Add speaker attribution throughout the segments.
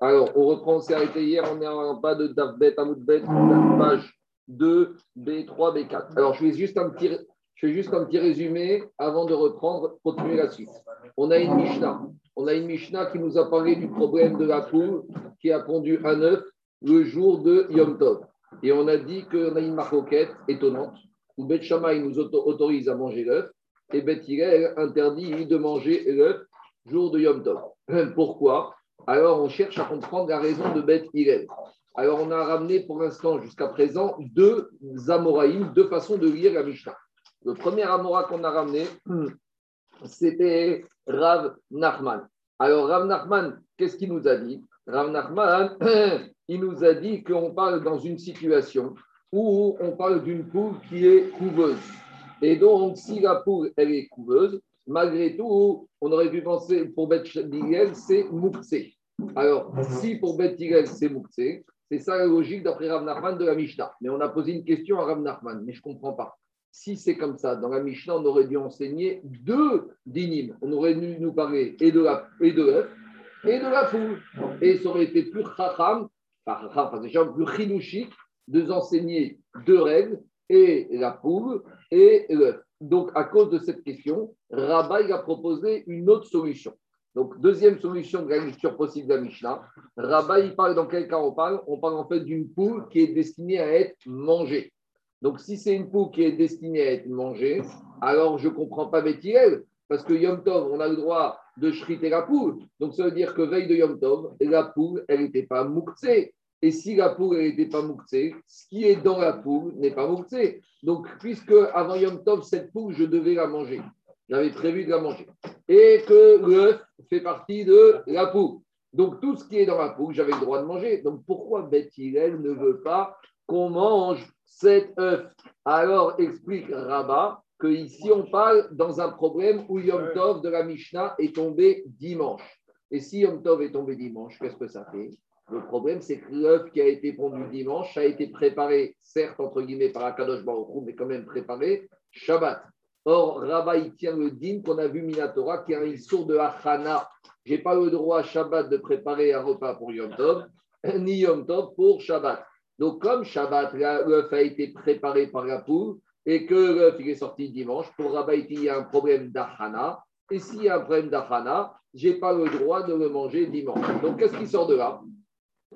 Speaker 1: Alors, on reprend, on s'est arrêté hier, on est en bas de Davbet, Amoudbet, page 2, B3, B4. Alors, je fais juste un petit, je fais juste un petit résumé avant de reprendre, continuer la suite. On a une Mishnah. On a une Mishnah qui nous a parlé du problème de la poule qui a pondu un œuf le jour de Yom Tov. Et on a dit qu'on a une maroquette étonnante où Bet Shammai nous autorise à manger l'œuf et Bet Hillel interdit de manger l'œuf jour de Yom Tov. Pourquoi? Alors on cherche à comprendre la raison de Bet Hillel. Alors on a ramené pour l'instant jusqu'à présent deux Amoraïm, deux façons de lire la Mishnah. Le premier Amora qu'on a ramené, c'était Rav Nachman. Alors Rav Nachman, qu'est-ce qu'il nous a dit? Rav Nachman, il nous a dit qu'on parle dans une situation où on parle d'une poule qui est couveuse. Et donc, si la poule, elle est couveuse, malgré tout, on aurait pu penser pour Beth c'est Moukse. Alors, si pour Beth c'est Moukse, c'est ça la logique d'après Rav Nachman de la Mishnah. Mais on a posé une question à Rav Nachman, mais je ne comprends pas. Si c'est comme ça, dans la Mishnah, on aurait dû enseigner deux dynimes. On aurait dû nous parler et de l'œuf et, de et de la poule. Et ça aurait été plus chacham, enfin, déjà plus chinouchique de enseigner deux règles, et la poule et l'œuf. Donc, à cause de cette question, Rabat a proposé une autre solution. Donc, deuxième solution de la possible de la Mishnah. Rabat, il parle dans quel cas on parle? On parle en fait d'une poule qui est destinée à être mangée. Donc, si c'est une poule qui est destinée à être mangée, alors je ne comprends pas Bethiel, parce que Yom Tov, on a le droit de shriter la poule. Donc, ça veut dire que veille de Yom Tov, la poule, elle n'était pas mouktsée. Et si la poule n'était pas mouktsée, ce qui est dans la poule n'est pas mouktsé. Donc, puisque avant Yom Tov, cette poule, je devais la manger. J'avais prévu de la manger. Et que l'œuf fait partie de la poule. Donc, tout ce qui est dans la poule, j'avais le droit de manger. Donc, pourquoi Beth ne veut pas qu'on mange cet œuf? Alors, explique Rabat que ici on parle dans un problème où Yom Tov de la Mishnah est tombé dimanche. Et si Yom Tov est tombé dimanche, qu'est-ce que ça fait? Le problème, c'est que l'œuf qui a été pondu dimanche a été préparé, certes, entre guillemets, par Akadosh Baruch mais quand même préparé Shabbat. Or, Rabba, il tient le din qu'on a vu Minatora, qui est un de Hachana. Je n'ai pas le droit, Shabbat, de préparer un repas pour Yom Tov, ni Yom Tov pour Shabbat. Donc, comme Shabbat, l'œuf a été préparé par la poule, et que l'œuf est sorti dimanche, pour Rabba, il y a un problème d'Achana. Et s'il y a un problème d'Achana, je n'ai pas le droit de le manger dimanche. Donc, qu'est-ce qui sort de là?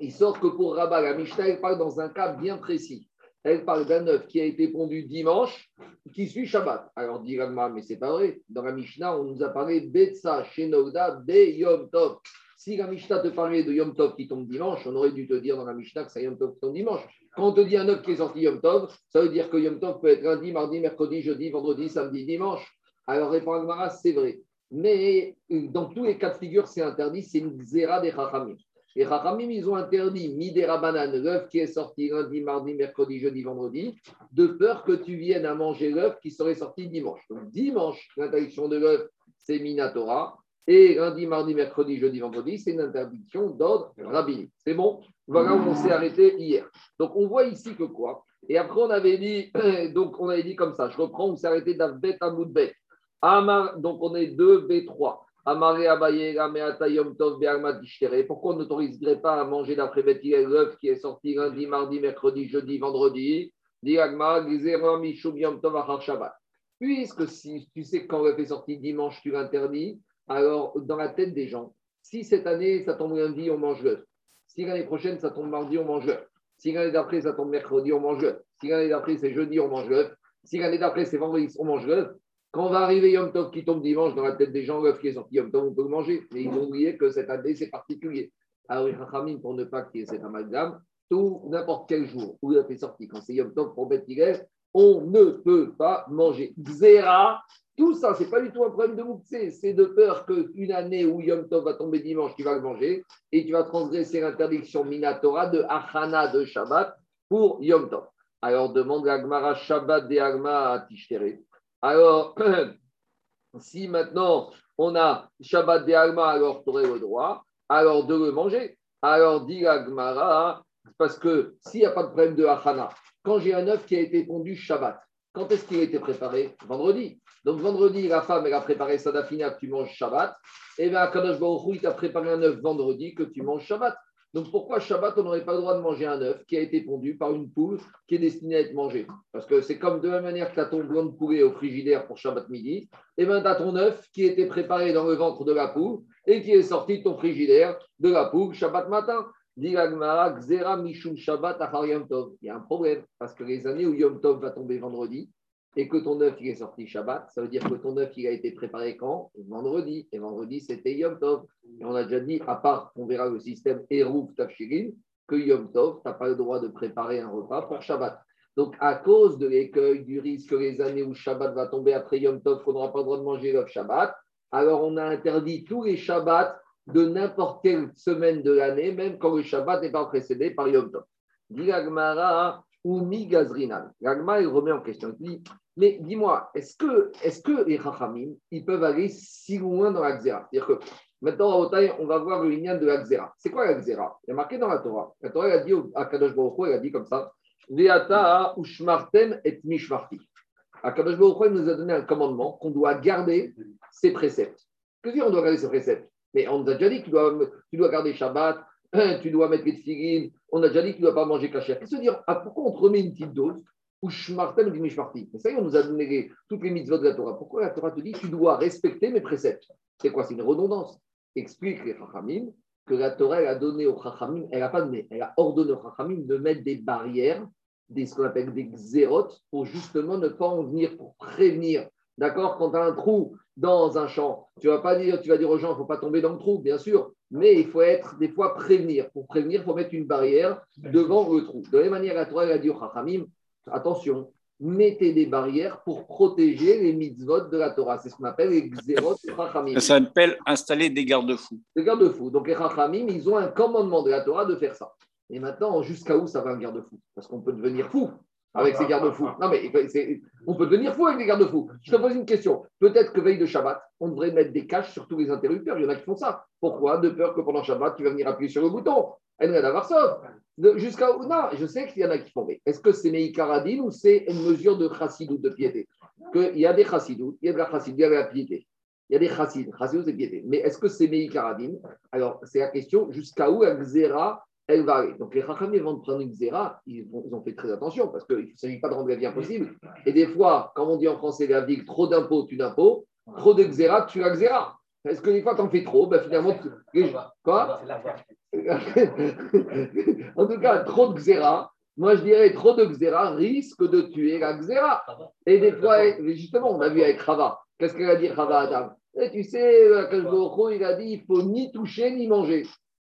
Speaker 1: Il sort que pour Rabba, la Mishnah, elle parle dans un cas bien précis. Elle parle d'un œuf qui a été pondu dimanche, qui suit Shabbat. Alors, dit mais c'est pas vrai. Dans la Mishnah, on nous a parlé Betsa, Shenoda, Be Yom Tov. Si la Mishnah te parlait de Yom Tov qui tombe dimanche, on aurait dû te dire dans la Mishnah que c'est Yom Tov qui tombe dimanche. Quand on te dit un œuf qui est sorti Yom Tov, ça veut dire que Yom Tov peut être lundi, mardi, mercredi, jeudi, vendredi, samedi, dimanche. Alors, répond Agmara, c'est vrai. Mais dans tous les cas de figure, c'est interdit, c'est une zéra des Chachamim. Les Chachamim, ils ont interdit Midera banane, l'œuf qui est sorti lundi, mardi, mercredi, jeudi, vendredi, de peur que tu viennes à manger l'œuf qui serait sorti dimanche. Donc, dimanche, l'interdiction de l'œuf, c'est Minatora. Et lundi, mardi, mercredi, jeudi, vendredi, c'est une interdiction d'ordre rabbinique. C'est bon? Voilà où on s'est arrêté hier. Donc, on voit ici que quoi? Et après, on avait dit, donc on avait dit comme ça, je reprends, on s'est arrêté d'Avbet à Moudbet. Donc, on est 2 B3. Pourquoi on n'autoriserait pas à manger d'après Bethiel l'œuf qui est sorti lundi, mardi, mercredi, jeudi, vendredi? Puisque si tu sais que quand l'œuf est sorti dimanche, tu l'interdis, alors, dans la tête des gens, si cette année, ça tombe lundi, on mange l'œuf. Si l'année prochaine, ça tombe mardi, on mange l'œuf. Si l'année d'après, ça tombe mercredi, on mange l'œuf. Si l'année d'après, c'est jeudi, on mange l'œuf. Si l'année d'après, c'est vendredi, on mange l'œuf. Quand va arriver Yom Tov qui tombe dimanche, dans la tête des gens, l'œuf qui est sorti Yom Tov, on peut le manger. Mais ils ont oublié que cette année, c'est particulier. Alors, pour ne pas qu'il y cet amalgame, tout, n'importe quel jour où l'œuf est sorti, quand c'est Yom Tov pour Beth on ne peut pas manger. Zéra, tout ça, ce n'est pas du tout un problème de Moukse, c'est de peur qu'une année où Yom Tov va tomber dimanche, tu vas le manger et tu vas transgresser l'interdiction Minatora de Achana de Shabbat pour Yom Tov. Alors demande Agmara Shabbat de Agma à. Alors, si maintenant on a Shabbat de Agma, alors tu aurais le droit alors de le manger. Alors dit Agmara, parce que s'il n'y a pas de problème de Achana, quand j'ai un œuf qui a été pondu Shabbat, quand est-ce qu'il a été préparé? Vendredi. Donc vendredi, la femme, elle a préparé Sadafina que tu manges Shabbat. Et bien, Kadosh Baruch il t'a préparé un œuf vendredi que tu manges Shabbat. Donc pourquoi Shabbat, on n'aurait pas le droit de manger un œuf qui a été pondu par une poule qui est destinée à être mangée? Parce que c'est comme de la manière que tu as ton blanc de poulet au frigidaire pour Shabbat midi, et eh bien tu as ton œuf qui été préparé dans le ventre de la poule et qui est sorti de ton frigidaire de la poule Shabbat matin. Il y a un problème, parce que les années où Yom Tov va tomber vendredi, et que ton œuf il est sorti Shabbat, ça veut dire que ton œuf il a été préparé quand? Vendredi. Et vendredi, c'était Yom Tov. Et on a déjà dit, à part, on verra le système Eruv Tafshirin, que Yom Tov, tu n'as pas le droit de préparer un repas pour Shabbat. Donc, à cause de l'écueil, du risque que les années où Shabbat va tomber après Yom Tov, qu'on n'aura pas le droit de manger l'œuf Shabbat, alors on a interdit tous les Shabbats de n'importe quelle semaine de l'année, même quand le Shabbat n'est pas précédé par Yom Tov. Dit ou mi gazrinan. L'agma, il remet en question. Il dit, mais dis-moi, est-ce que, est que les Chachamim, ils peuvent aller si loin dans la C'est-à-dire que maintenant, on va voir le lien de la C'est quoi la Il y a marqué dans la Torah. La Torah, elle a dit à Kadosh Baruch elle a dit comme ça Veata ushmartem et mishmarti. Akadosh Baruch nous a donné un commandement qu'on doit garder ses préceptes. Que dire on doit garder ses préceptes? Mais on nous a déjà dit que tu dois, tu dois garder Shabbat, tu dois mettre les tefillin, on a déjà dit que tu ne dois pas manger cachère. Qu'est-ce que dire ah, Pourquoi on te remet une petite dose ou shmartem dit mishmarti Ça y est, on nous a donné toutes les mitzvot de la Torah. Pourquoi la Torah te dit tu dois respecter mes préceptes? C'est quoi? C'est une redondance. Explique les Chachamim que la Torah a donné aux Chachamim, elle n'a pas donné, elle a ordonné aux Chachamim de mettre des barrières, des, ce qu'on appelle des xérotes, pour justement ne pas en venir, pour prévenir. D'accord? Quand tu as un trou dans un champ, tu vas pas dire, tu vas dire aux gens, il ne faut pas tomber dans le trou, bien sûr, mais il faut être des fois prévenir. Pour prévenir, il faut mettre une barrière devant le trou. De la même manière, la Torah a dit attention, mettez des barrières pour protéger les mitzvot de la Torah. C'est ce qu'on appelle les xérot Chachamim.
Speaker 2: Ça s'appelle installer des garde-fous.
Speaker 1: Des garde-fous. Donc les Chachamim, ils ont un commandement de la Torah de faire ça. Et maintenant, jusqu'à où ça va un garde-fou? Parce qu'on peut devenir fou avec ces garde-fous. Non, mais on peut devenir fou avec des garde-fous. Je te pose une question. Peut-être que veille de Shabbat, on devrait mettre des caches sur tous les interrupteurs. Il y en a qui font ça. Pourquoi De peur que pendant Shabbat, tu vas venir appuyer sur le bouton? Jusqu'à Non, je sais qu'il y en a qui font. Est-ce que c'est Meïkaradine ou c'est une mesure de chassidou, de piété? Il y a des chassidou, il y a de la chassidou, il y a de la piété. Il y a des chassid, chassidou c'est piété. Mais est-ce que c'est Meïkaradine Alors, c'est la question jusqu'à où xéra va aller. Donc les Rachamim, avant de prendre une xéra, ils, ont fait très attention parce qu'il ne s'agit pas de rendre la vie impossible. Et des fois, comme on dit en français, la vie, trop d'impôts, tu d'impôts, trop de xéra, tu as xéra. Est-ce que des fois, tu en fais trop? Ben, Finalement, quoi? En tout cas, trop de xéra, moi je dirais trop de xéra risque de tuer la xéra. Et des fois, justement, on a vu avec Rava. Qu'est-ce qu'elle a dit Rava Adam? Et tu sais, il a dit il faut ni toucher ni manger.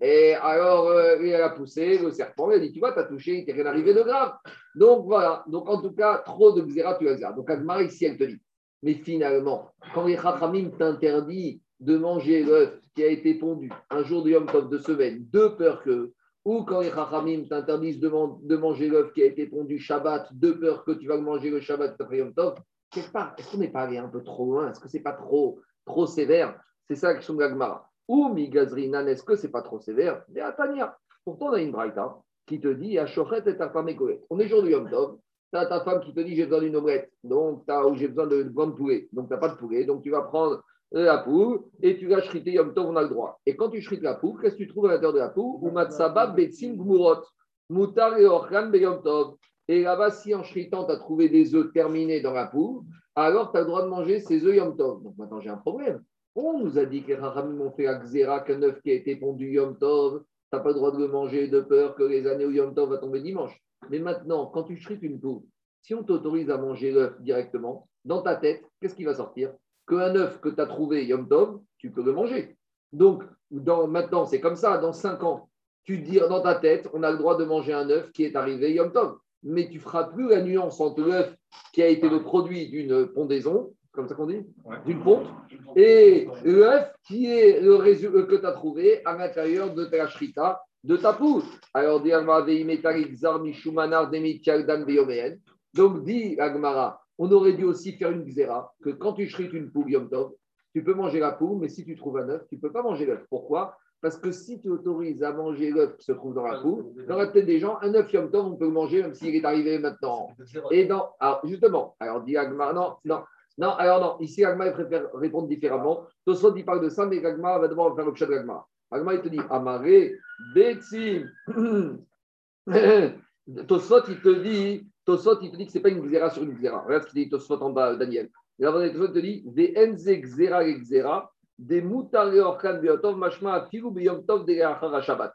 Speaker 1: Et alors, euh, il a poussé le serpent, il a dit Tu vois, tu as touché, il t'est rien arrivé de grave. Donc voilà, donc en tout cas, trop de xéra, tu as. Donc Agmar, ici, elle te dit Mais finalement, quand les Chachamim t'interdit de manger l'œuf qui a été pondu un jour de Yom Tov de semaine, de peur que, ou quand les Chachamim t'interdisent de, manger l'œuf qui a été pondu Shabbat, de peur que tu vas manger le Shabbat après Yom Tov, quelque part, est-ce qu'on n'est pas allé un peu trop loin? Est-ce que c'est pas trop, trop sévère? C'est ça la question de l'Agmara. Ou Migazrinan, est-ce que c'est pas trop sévère Mais Tania, pourtant on a une braïta qui te dit Achochet et ta femme On est jour de Yom Tov, tu as ta femme qui te dit j'ai besoin d'une omelette, donc ou j'ai besoin de de poulet, donc tu n'as pas de poulet, donc tu vas prendre la poule et tu vas shriter Yom Tov, on a le droit. Et quand tu shrites la poule, qu'est-ce que tu trouves à l'intérieur de la poule? Ou Matsaba Betsim Gmurot, Mutar et Orchan Yom Tov. Et là-bas, si en shritant, tu as trouvé des œufs terminés dans la poule, alors tu as le droit de manger ces œufs Yom Tov. Donc maintenant, j'ai un problème. On nous a dit que les Rahamim ont fait à qu'un œuf qui a été pondu Yom Tov, tu n'as pas le droit de le manger de peur que les années où Yom Tov va tomber dimanche. Mais maintenant, quand tu shrites une poule, si on t'autorise à manger l'œuf directement, dans ta tête, qu'est-ce qui va sortir? Qu'un œuf que tu as trouvé Yom Tov, tu peux le manger. Donc, maintenant, c'est comme ça, dans 5 ans, tu dis dans ta tête, on a le droit de manger un œuf qui est arrivé Yom Tov. Mais tu feras plus la nuance entre l'œuf qui a été le produit d'une pondaison, comme ça qu'on dit, d'une ponte, et l'œuf qui est le résultat que tu as trouvé à l'intérieur de ta shrita, de ta poule. Alors, donc, dit Agmara, on aurait dû aussi faire une xéra, que quand tu shrites une poule Yom Tov, tu peux manger la poule, mais si tu trouves un œuf, tu ne peux pas manger l'œuf. Pourquoi? Parce que si tu autorises à manger l'œuf qui se trouve dans la poule, il y aura peut-être des gens, un œuf Yom Tov, on peut le manger même s'il est arrivé maintenant. Et dans, alors justement, alors dit Agmara, non, non, non, alors non, ici Agmara préfère répondre différemment. Tosfot, il parle de ça, mais Agmara va devoir faire chat de Agma, il te dit Amaré, Betsim. Tosfot, il te dit, Tosfot, il te dit que ce n'est pas une xéra sur une xéra. Regarde ce qu'il dit Tosfot en bas, Daniel. Et avant, te dit Venze xéra xéra, des moutare orkan beotov, mashma afilu beyom tov de Shabbat.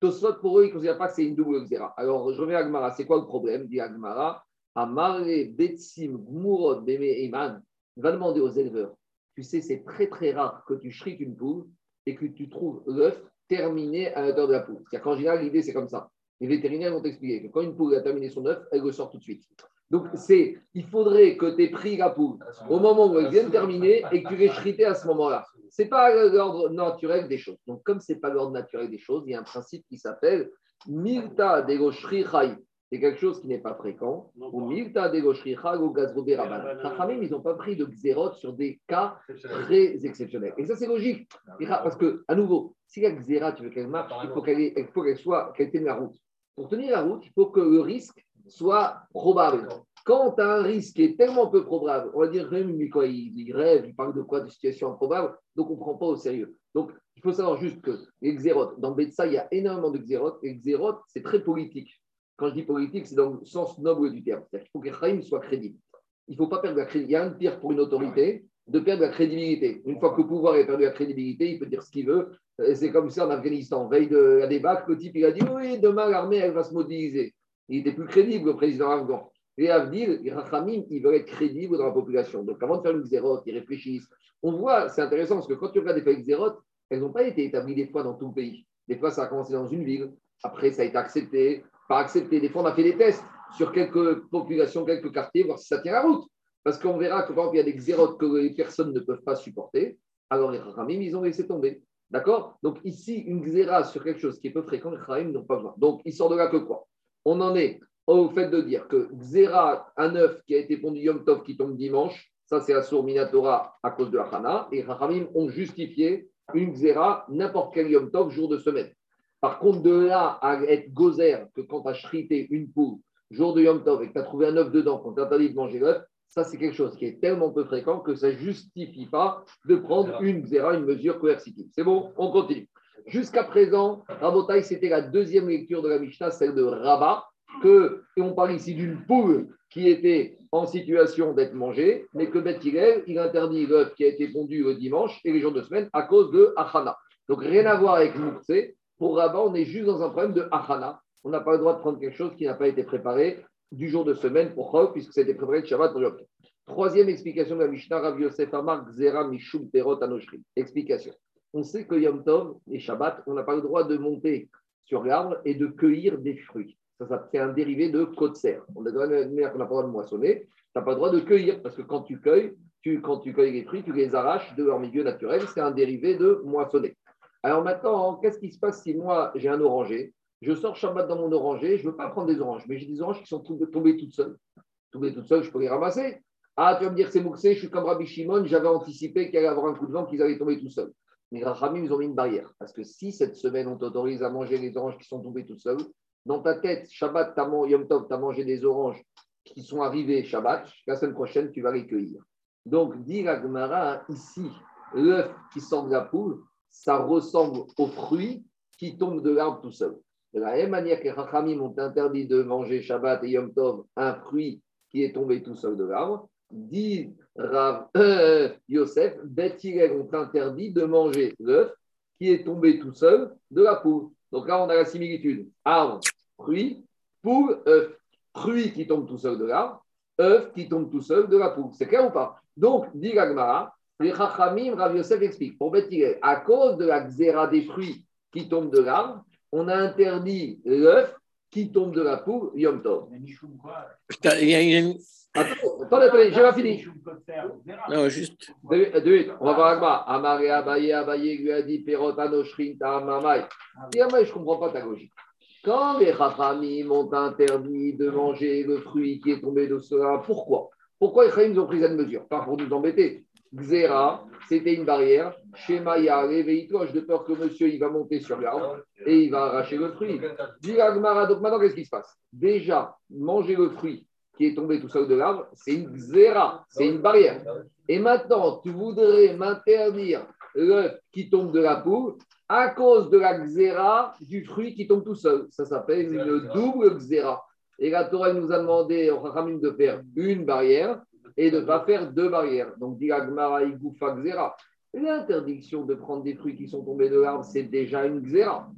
Speaker 1: Tosfot, pour eux, ils ne considèrent pas que c'est une double xéra. Alors, je reviens à Agmara. C'est quoi le problème? Dit Agmara Amaré, Betsim, Gmurot, Beme. Va demander aux éleveurs. Tu sais, c'est très très rare que tu shrites une poule et que tu trouves l'œuf terminé à l'intérieur de la poule. C'est-à-dire qu'en général, l'idée, c'est comme ça. Les vétérinaires vont t'expliquer que quand une poule a terminé son œuf, elle ressort tout de suite. Donc, il faudrait que tu aies pris la poule au moment où elle vient terminer et que tu l'aies chrité à ce moment-là. Ce n'est pas l'ordre naturel des choses. Donc, comme ce n'est pas l'ordre naturel des choses, il y a un principe qui s'appelle Milta de c'est quelque chose qui n'est pas fréquent. Ou milta de ou gazrobé rabbin. ils n'ont pas pris de xérote sur des cas très exceptionnels. Et ça, c'est logique. Parce que, à nouveau, si la xéra, tu veux qu'elle marche, il faut qu'elle soit, qu'elle tienne la route. Pour tenir la route, il faut que le risque soit probable. Quand tu as un risque qui est tellement peu probable, on va dire même quoi, il, rêve, il parle de quoi De situations improbables, donc on ne prend pas au sérieux. Donc il faut savoir juste que les xérotes, dans Betsa, il y a énormément de xérotes, et xérotes, c'est très politique. Quand je dis politique, c'est dans le sens noble du terme. C'est-à-dire qu'il faut que Chaim soit crédible. Il ne faut pas perdre la crédibilité. Il y a un pire pour une autorité de perdre la crédibilité. Une fois que le pouvoir a perdu la crédibilité, il peut dire ce qu'il veut. C'est comme ça en Afghanistan. Veille de la débat, le type il a dit oui, demain l'armée elle va se mobiliser. Il était plus crédible, le président afghan. Et Avdil, les ils veulent être crédibles dans la population. Donc avant de faire une xérote, ils réfléchissent. On voit, c'est intéressant parce que quand tu regardes des xérotes, elles n'ont pas été établies des fois dans tout le pays. Des fois, ça a commencé dans une ville, après, ça a été accepté, pas accepté. Des fois, on a fait des tests sur quelques populations, quelques quartiers, voir si ça tient la route. Parce qu'on verra que, par exemple, il y a des xérotes que les personnes ne peuvent pas supporter. Alors, les Rachamim, ils ont laissé tomber. D'accord? Donc, ici, une xéra sur quelque chose qui est peu fréquent, les Rachamim n'ont pas besoin. Donc, il sort de là que quoi? On en est au fait de dire que xéra, un œuf qui a été pondu Yom Tov qui tombe dimanche, ça, c'est Assur Minatora à cause de la Hana. Et Rachamim ont justifié une xéra n'importe quel Yom Tov, jour de semaine. Par contre, de là à être gozer, que quand tu as chrité une poule, jour de Yom Tov, et que tu as trouvé un œuf dedans, qu'on t'interdit de manger l'œuf, ça, c'est quelque chose qui est tellement peu fréquent que ça ne justifie pas de prendre une zéra, une mesure coercitive. C'est bon, on continue. Jusqu'à présent, Rabotai, c'était la deuxième lecture de la Mishnah, celle de Rabat, que, et on parle ici d'une poule qui était en situation d'être mangée, mais que Beth il interdit l'œuf qui a été pondu le dimanche et les jours de semaine à cause de Achana. Donc rien à voir avec Moukse. Pour Rabat, on est juste dans un problème de Achana. On n'a pas le droit de prendre quelque chose qui n'a pas été préparé du jour de semaine pour Chol, puisque c'était préparé de Shabbat pour Yom Troisième explication de la Mishnah, Rav Yosef Amar Gzera Mishum Perot Anoshri. Explication. On sait que Yom Tov et Shabbat, on n'a pas le droit de monter sur l'arbre et de cueillir des fruits. Ça, ça c'est un dérivé de Kotser. On a n'a pas le droit de moissonner. Tu n'as pas le droit de cueillir parce que quand tu cueilles, tu, quand tu cueilles les fruits, tu les arraches de leur milieu naturel. C'est un dérivé de moissonner. Alors maintenant, qu'est-ce qui se passe si moi j'ai un oranger je sors Shabbat dans mon oranger, je ne veux pas prendre des oranges, mais j'ai des oranges qui sont tombées toutes seules. Tombées toutes seules, je peux les ramasser. Ah, tu vas me dire, c'est mouxé, je suis comme Rabbi Shimon, j'avais anticipé qu'il allait avoir un coup de vent, qu'ils allaient tomber tout seuls. Mais Rachamim, ils ont mis une barrière. Parce que si cette semaine, on t'autorise à manger les oranges qui sont tombées toutes seules, dans ta tête, Shabbat, Yom Tov, tu as mangé des oranges qui sont arrivées Shabbat, la semaine prochaine, tu vas les cueillir. Donc, dit la Gemara, ici, l'œuf qui sort de la poule, ça ressemble aux fruits qui tombent de l'arbre tout seul. De la même manière que Rachamim ont interdit de manger Shabbat et Yom Tov un fruit qui est tombé tout seul de l'arbre, dit Rav, euh, Yosef, Beth ont interdit de manger l'œuf qui est tombé tout seul de la poule. Donc là, on a la similitude. Arbre, fruit, poule, œuf. Fruit qui tombe tout seul de l'arbre, œuf qui tombe tout seul de la poule. C'est clair ou pas? Donc, dit Gagmara, les Chachamim, Rav Yosef explique, pour Beth à cause de la xéra des fruits qui tombent de l'arbre, on a interdit l'œuf qui tombe de la poule, Yom Tov.
Speaker 2: Il y a une...
Speaker 1: Attends, attendez, attendez, j'ai pas fini.
Speaker 2: Non, juste.
Speaker 1: Deux, deux, on va voir Agma. Amaré Abaye, Abaye lui a dit Perot Anoshrin Tamamai. Dis Amai, je ne comprends pas ta logique. Quand les Chachamim m'ont interdit de manger le fruit qui est tombé de cela, pourquoi? Pourquoi les Chachamim ont pris cette mesure? Pas pour nous embêter. Xéra, c'était une barrière. Shemaya, réveille-toi, de peur que monsieur il va monter sur l'arbre et il va arracher le fruit. Donc maintenant, qu'est-ce qui se passe? Déjà, manger le fruit qui est tombé tout seul de l'arbre, c'est une xéra, c'est une barrière. Et maintenant, tu voudrais m'interdire l'œuf qui tombe de la poule, à cause de la xéra du fruit qui tombe tout seul. Ça s'appelle une double xéra. Et la Torah nous a demandé au Chachamim de faire une barrière et de ne pas faire deux barrières. Donc, dit xéra. L'interdiction de prendre des fruits qui sont tombés de l'arbre, c'est déjà une xéra.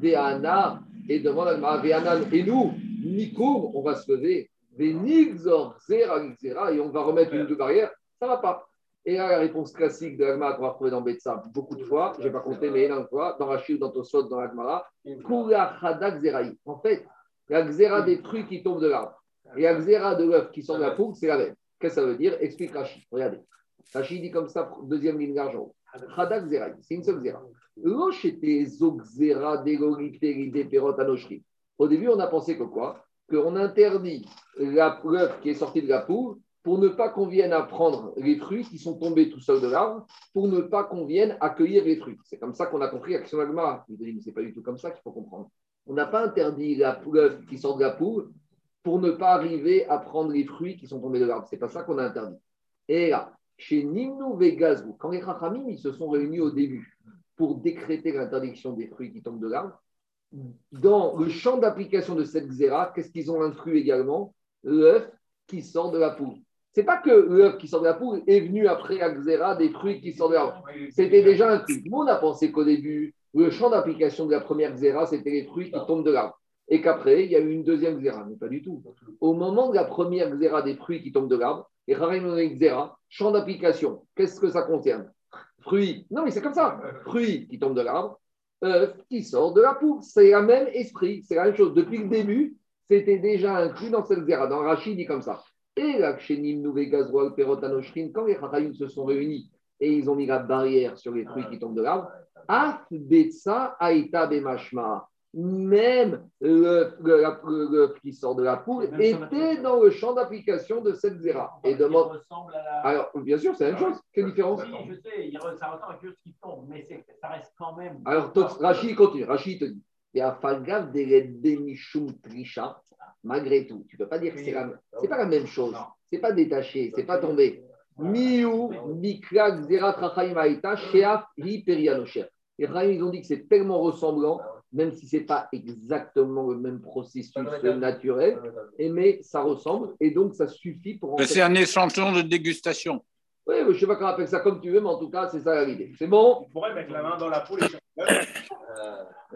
Speaker 1: Veana, et demande à et nous, Nikoum, on va se lever, et on va remettre une deux barrières, ça ne va pas. Et là, la réponse classique de l'Agma qu'on va retrouver dans Betsa beaucoup de fois, je ne vais pas compter, mais une fois, dans Rachid, dans Tosot, dans l'Agmara. En fait, la xéra des fruits qui tombent de l'arbre et la xéra de l'œuf qui sort de la poule, c'est la même. Qu'est-ce que ça veut dire? Explique Rachid. Regardez. Rachid dit comme ça, deuxième ligne d'argent. Chadak Xeraï, c'est une seule xéra. Au début, on a pensé que quoi? Qu'on interdit l'œuf qui est sorti de la poule pour ne pas qu'on vienne à prendre les fruits qui sont tombés tout seuls de l'arbre, pour ne pas qu'on vienne accueillir les fruits. C'est comme ça qu'on a compris l'action d'Agmara. Il dit, mais ce n'est pas du tout comme ça qu'il faut comprendre. On n'a pas interdit la l'œuf qui sort de la poule pour ne pas arriver à prendre les fruits qui sont tombés de l'arbre. Ce n'est pas ça qu'on a interdit. Et là, chez Nimnu Vegazou, quand les Chachamim ils se sont réunis au début pour décréter l'interdiction des fruits qui tombent de l'arbre, dans le champ d'application de cette xéra, qu'est-ce qu'ils ont inclus également? L'œuf qui sort de la poule. C'est pas que l'œuf qui sort de la poule est venu après Axera des fruits qui sortent de l'arbre. C'était déjà truc. Nous, on a pensé qu'au début, le champ d'application de la première Xéra, c'était les fruits qui tombent de l'arbre. Et qu'après, il y a eu une deuxième Xéra. Mais pas du tout. Au moment de la première Xéra des fruits qui tombent de l'arbre, et Xéra, champ d'application, qu'est-ce que ça concerne? Fruits. Non, mais c'est comme ça. Fruits qui tombent de l'arbre, œufs qui sortent de la poule. C'est le même esprit. C'est la même chose. Depuis le début, c'était déjà inclus dans cette Xéra. Dans Rachid, dit comme ça. Et là, quand les Chachayim se sont réunis et ils ont mis la barrière sur les fruits qui tombent de l'arbre, même le, qui sort de la poule était dans le champ d'application de cette zéra. Et demande. Alors, bien sûr, c'est la même chose. Quelle différence
Speaker 3: Oui, je sais, ça ressemble à quelque chose qui tombe, mais ça reste quand même.
Speaker 1: Alors, Rachid continue. Rachid te dit et à Trisha, malgré tout. Tu ne peux pas dire que c'est la, pas la même chose. C'est pas détaché, c'est pas tombé. Mikrak, Rachaim, Aïta, Sheaf. Les Rachaim, ils ont dit que c'est tellement ressemblant, même si ce n'est pas exactement le même processus naturel, mais ça ressemble et donc ça suffit pour.
Speaker 2: C'est un échantillon de dégustation.
Speaker 1: Oui, je ne sais pas comment appelle ça comme tu veux, mais en tout cas, c'est ça l'idée. C'est bon?
Speaker 4: On pourrait mettre la main dans la poule et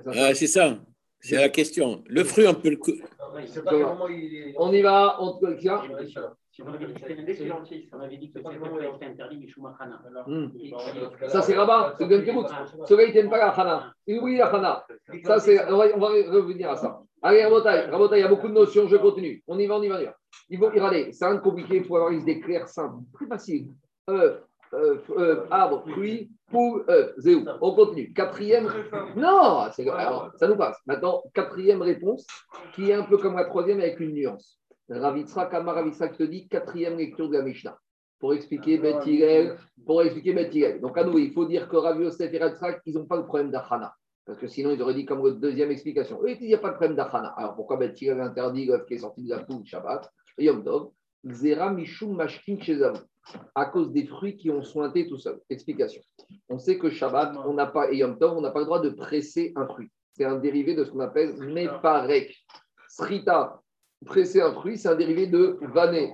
Speaker 2: ah, C'est ça. C'est la question. Le fruit, on peut le.
Speaker 1: On y va, on te tient. Ça, c'est Rabat, c'est Ben Kibbutz. Celui-là, il n'aime pas la Hana. Il oublie la Hana. Ça, c'est, on, va, on va revenir à ça. Allez, Rabotai, Rabotai, il y a beaucoup de notions, je continue. On y va, on y va. Il faut, regardez, c'est un compliqué, il faut avoir des clairs simples. Très facile. Euh, euh, euh, arbre, fruit, poule, œuf. Zéou. On continue. Quatrième. Non, alors, ça nous passe. Maintenant, quatrième réponse, qui est un peu comme la troisième avec une nuance. Ravitra, Kamar Ravitra qui te dit quatrième lecture de la Mishnah. Pour expliquer Bethilel, pour expliquer Bethilel. Donc à nous, il faut dire que Rav Yosef et Ravitra, ils n'ont pas le problème d'Achana. Parce que sinon, ils auraient dit comme deuxième explication. Eux, il n'y a pas de problème d'Achana. Alors pourquoi Bethilel interdit l'œuf qui est sorti de la poule Shabbat, Yom Tov, Zera Mishum Mashkin Shezav à cause des fruits qui ont sointé tout seul. Explication. On sait que Shabbat, on n'a pas, et Yom Tov, on n'a pas le droit de presser un fruit. C'est un dérivé de ce qu'on appelle Meparek. Srita, presser un fruit, c'est un dérivé de vané.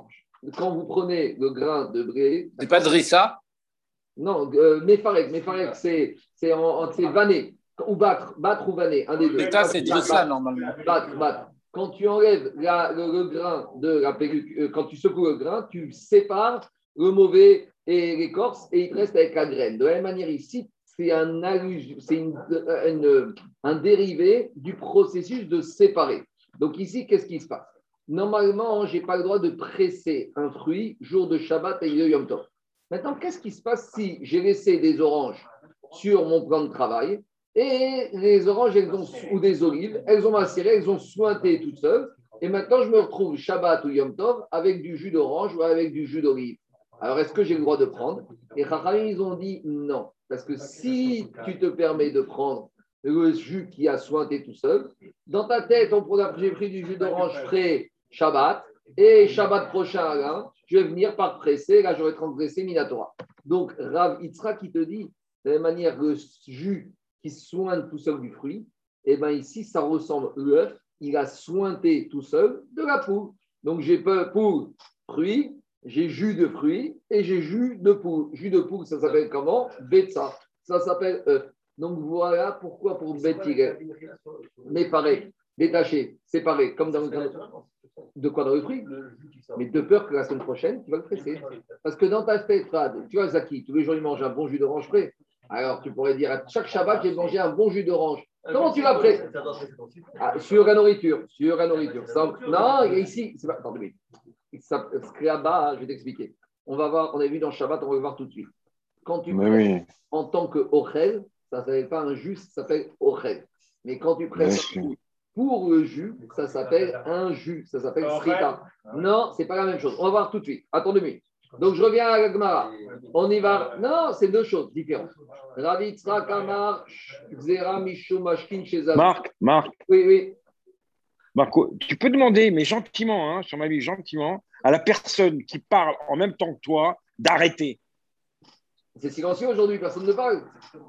Speaker 1: Quand vous prenez le grain de blé.
Speaker 2: C'est pas de rissa?
Speaker 1: Non, euh, Mefarek. Mefarek, c'est vané. Ou battre, battre ou vaner, un des deux.
Speaker 2: c'est drissa normalement.
Speaker 1: Battre, battre quand tu enlèves le, grain de la perruque, euh, quand tu secoues le grain, tu sépares le mauvais et l'écorce et il reste avec la graine. De la même manière, ici, c'est un, un dérivé du processus de séparer. Donc ici, qu'est-ce qui se passe? Normalement, je n'ai pas le droit de presser un fruit jour de Shabbat et de Yom Tov. Maintenant, qu'est-ce qui se passe si j'ai laissé des oranges sur mon plan de travail et les oranges elles ont, ou des olives, elles ont macéré, elles ont sointé toutes seules et maintenant je me retrouve Shabbat ou Yom Tov avec du jus d'orange ou avec du jus d'olive. Alors, est-ce que j'ai le droit de prendre? Et Chachamim, ils ont dit non. Parce que si tu te permets de prendre le jus qui a sointé tout seul, dans ta tête, on j'ai pris du jus d'orange frais Shabbat, et Shabbat prochain, je vais venir par presser, là, j'aurais transgressé Minatora. Donc, Rav Yitzhak qui te dit, de la même manière, le jus qui soigne tout seul du fruit, et bien ici, ça ressemble l'œuf, il a sointé tout seul de la poule. Donc j'ai pour fruit, j'ai jus de fruit et j'ai jus de poule. Jus de poule, ça s'appelle comment? Betsa. Ça s'appelle œuf. Donc voilà pourquoi pour Betigel. Mais pareil, détaché, séparé, comme dans le de quoi dans le Mais de peur que la semaine prochaine, tu vas le presser. Parce que dans ta fête, tu vois, Zaki, tous les jours, il mange un bon jus d'orange frais. Alors, tu pourrais dire à chaque Shabbat, j'ai mangé un bon jus d'orange. Comment tu vas presser ah, Sur la nourriture. Sur la nourriture. Non, ici, c'est pas. Attends, ça, là-bas, je vais t'expliquer. On va voir, on a vu dans Shabbat, on va voir tout de suite. Quand tu en tant que Ochel, ça ne s'appelle pas un jus, ça s'appelle Ochel. Mais quand tu prends pour le jus, ça s'appelle un jus, ça s'appelle Srita. Non, c'est pas la même chose. On va voir tout de suite. Attends deux minutes. Donc je reviens à la Gemara. On y va. Non, c'est deux choses différentes. Kamar, Zera, Mashkin,
Speaker 5: Marc, Marc.
Speaker 1: Oui, oui.
Speaker 5: Marco, tu peux demander, mais gentiment, hein, sur ma vie, gentiment, à la personne qui parle en même temps que toi d'arrêter.
Speaker 1: C'est silencieux aujourd'hui, personne ne parle.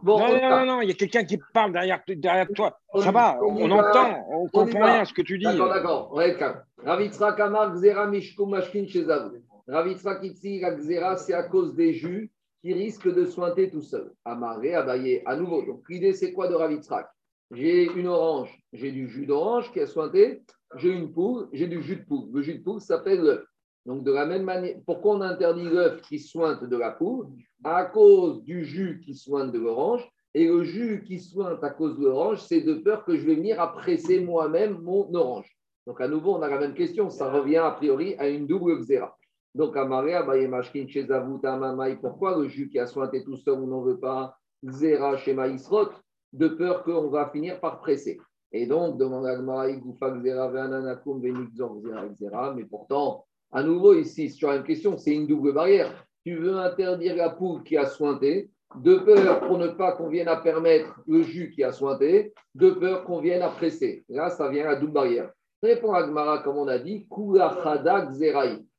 Speaker 5: non, non, non, non, il y a quelqu'un qui parle derrière, derrière toi. Ça va, on, entend, on ne comprend rien ce que tu dis.
Speaker 1: D'accord, d'accord, on être calme. Ravitra Kamar, Gzera, Mishko, Mashkin, Shezav. Ravitra Kitsi, la Gzera, c'est à cause des jus qui risquent de sointer tout seul. Amaré, abayé, à nouveau. Donc l'idée, c'est quoi de Ravitrak j'ai une orange, j'ai du jus d'orange qui a sointé, j'ai une poule, j'ai du jus de poule. Le jus de poule s'appelle l'œuf. Donc, de la même manière, pourquoi on interdit l'œuf qui sointe de la poule À cause du jus qui sointe de l'orange. Et le jus qui sointe à cause de l'orange, c'est de peur que je vais venir à presser moi-même mon orange. Donc, à nouveau, on a la même question. Ça revient a priori à une double xéra. Donc, à Maria, pourquoi le jus qui a sointé tout seul, on n'en veut pas? Xéra chez Maïsrot de peur qu'on va finir par presser. Et donc, demande mais pourtant, à nouveau ici, sur une question, c'est une double barrière. Tu veux interdire la poule qui a sointé, de peur pour ne pas qu'on vienne à permettre le jus qui a sointé, de peur qu'on vienne à presser. Là, ça vient à double barrière. Répond Agmara, comme on a dit,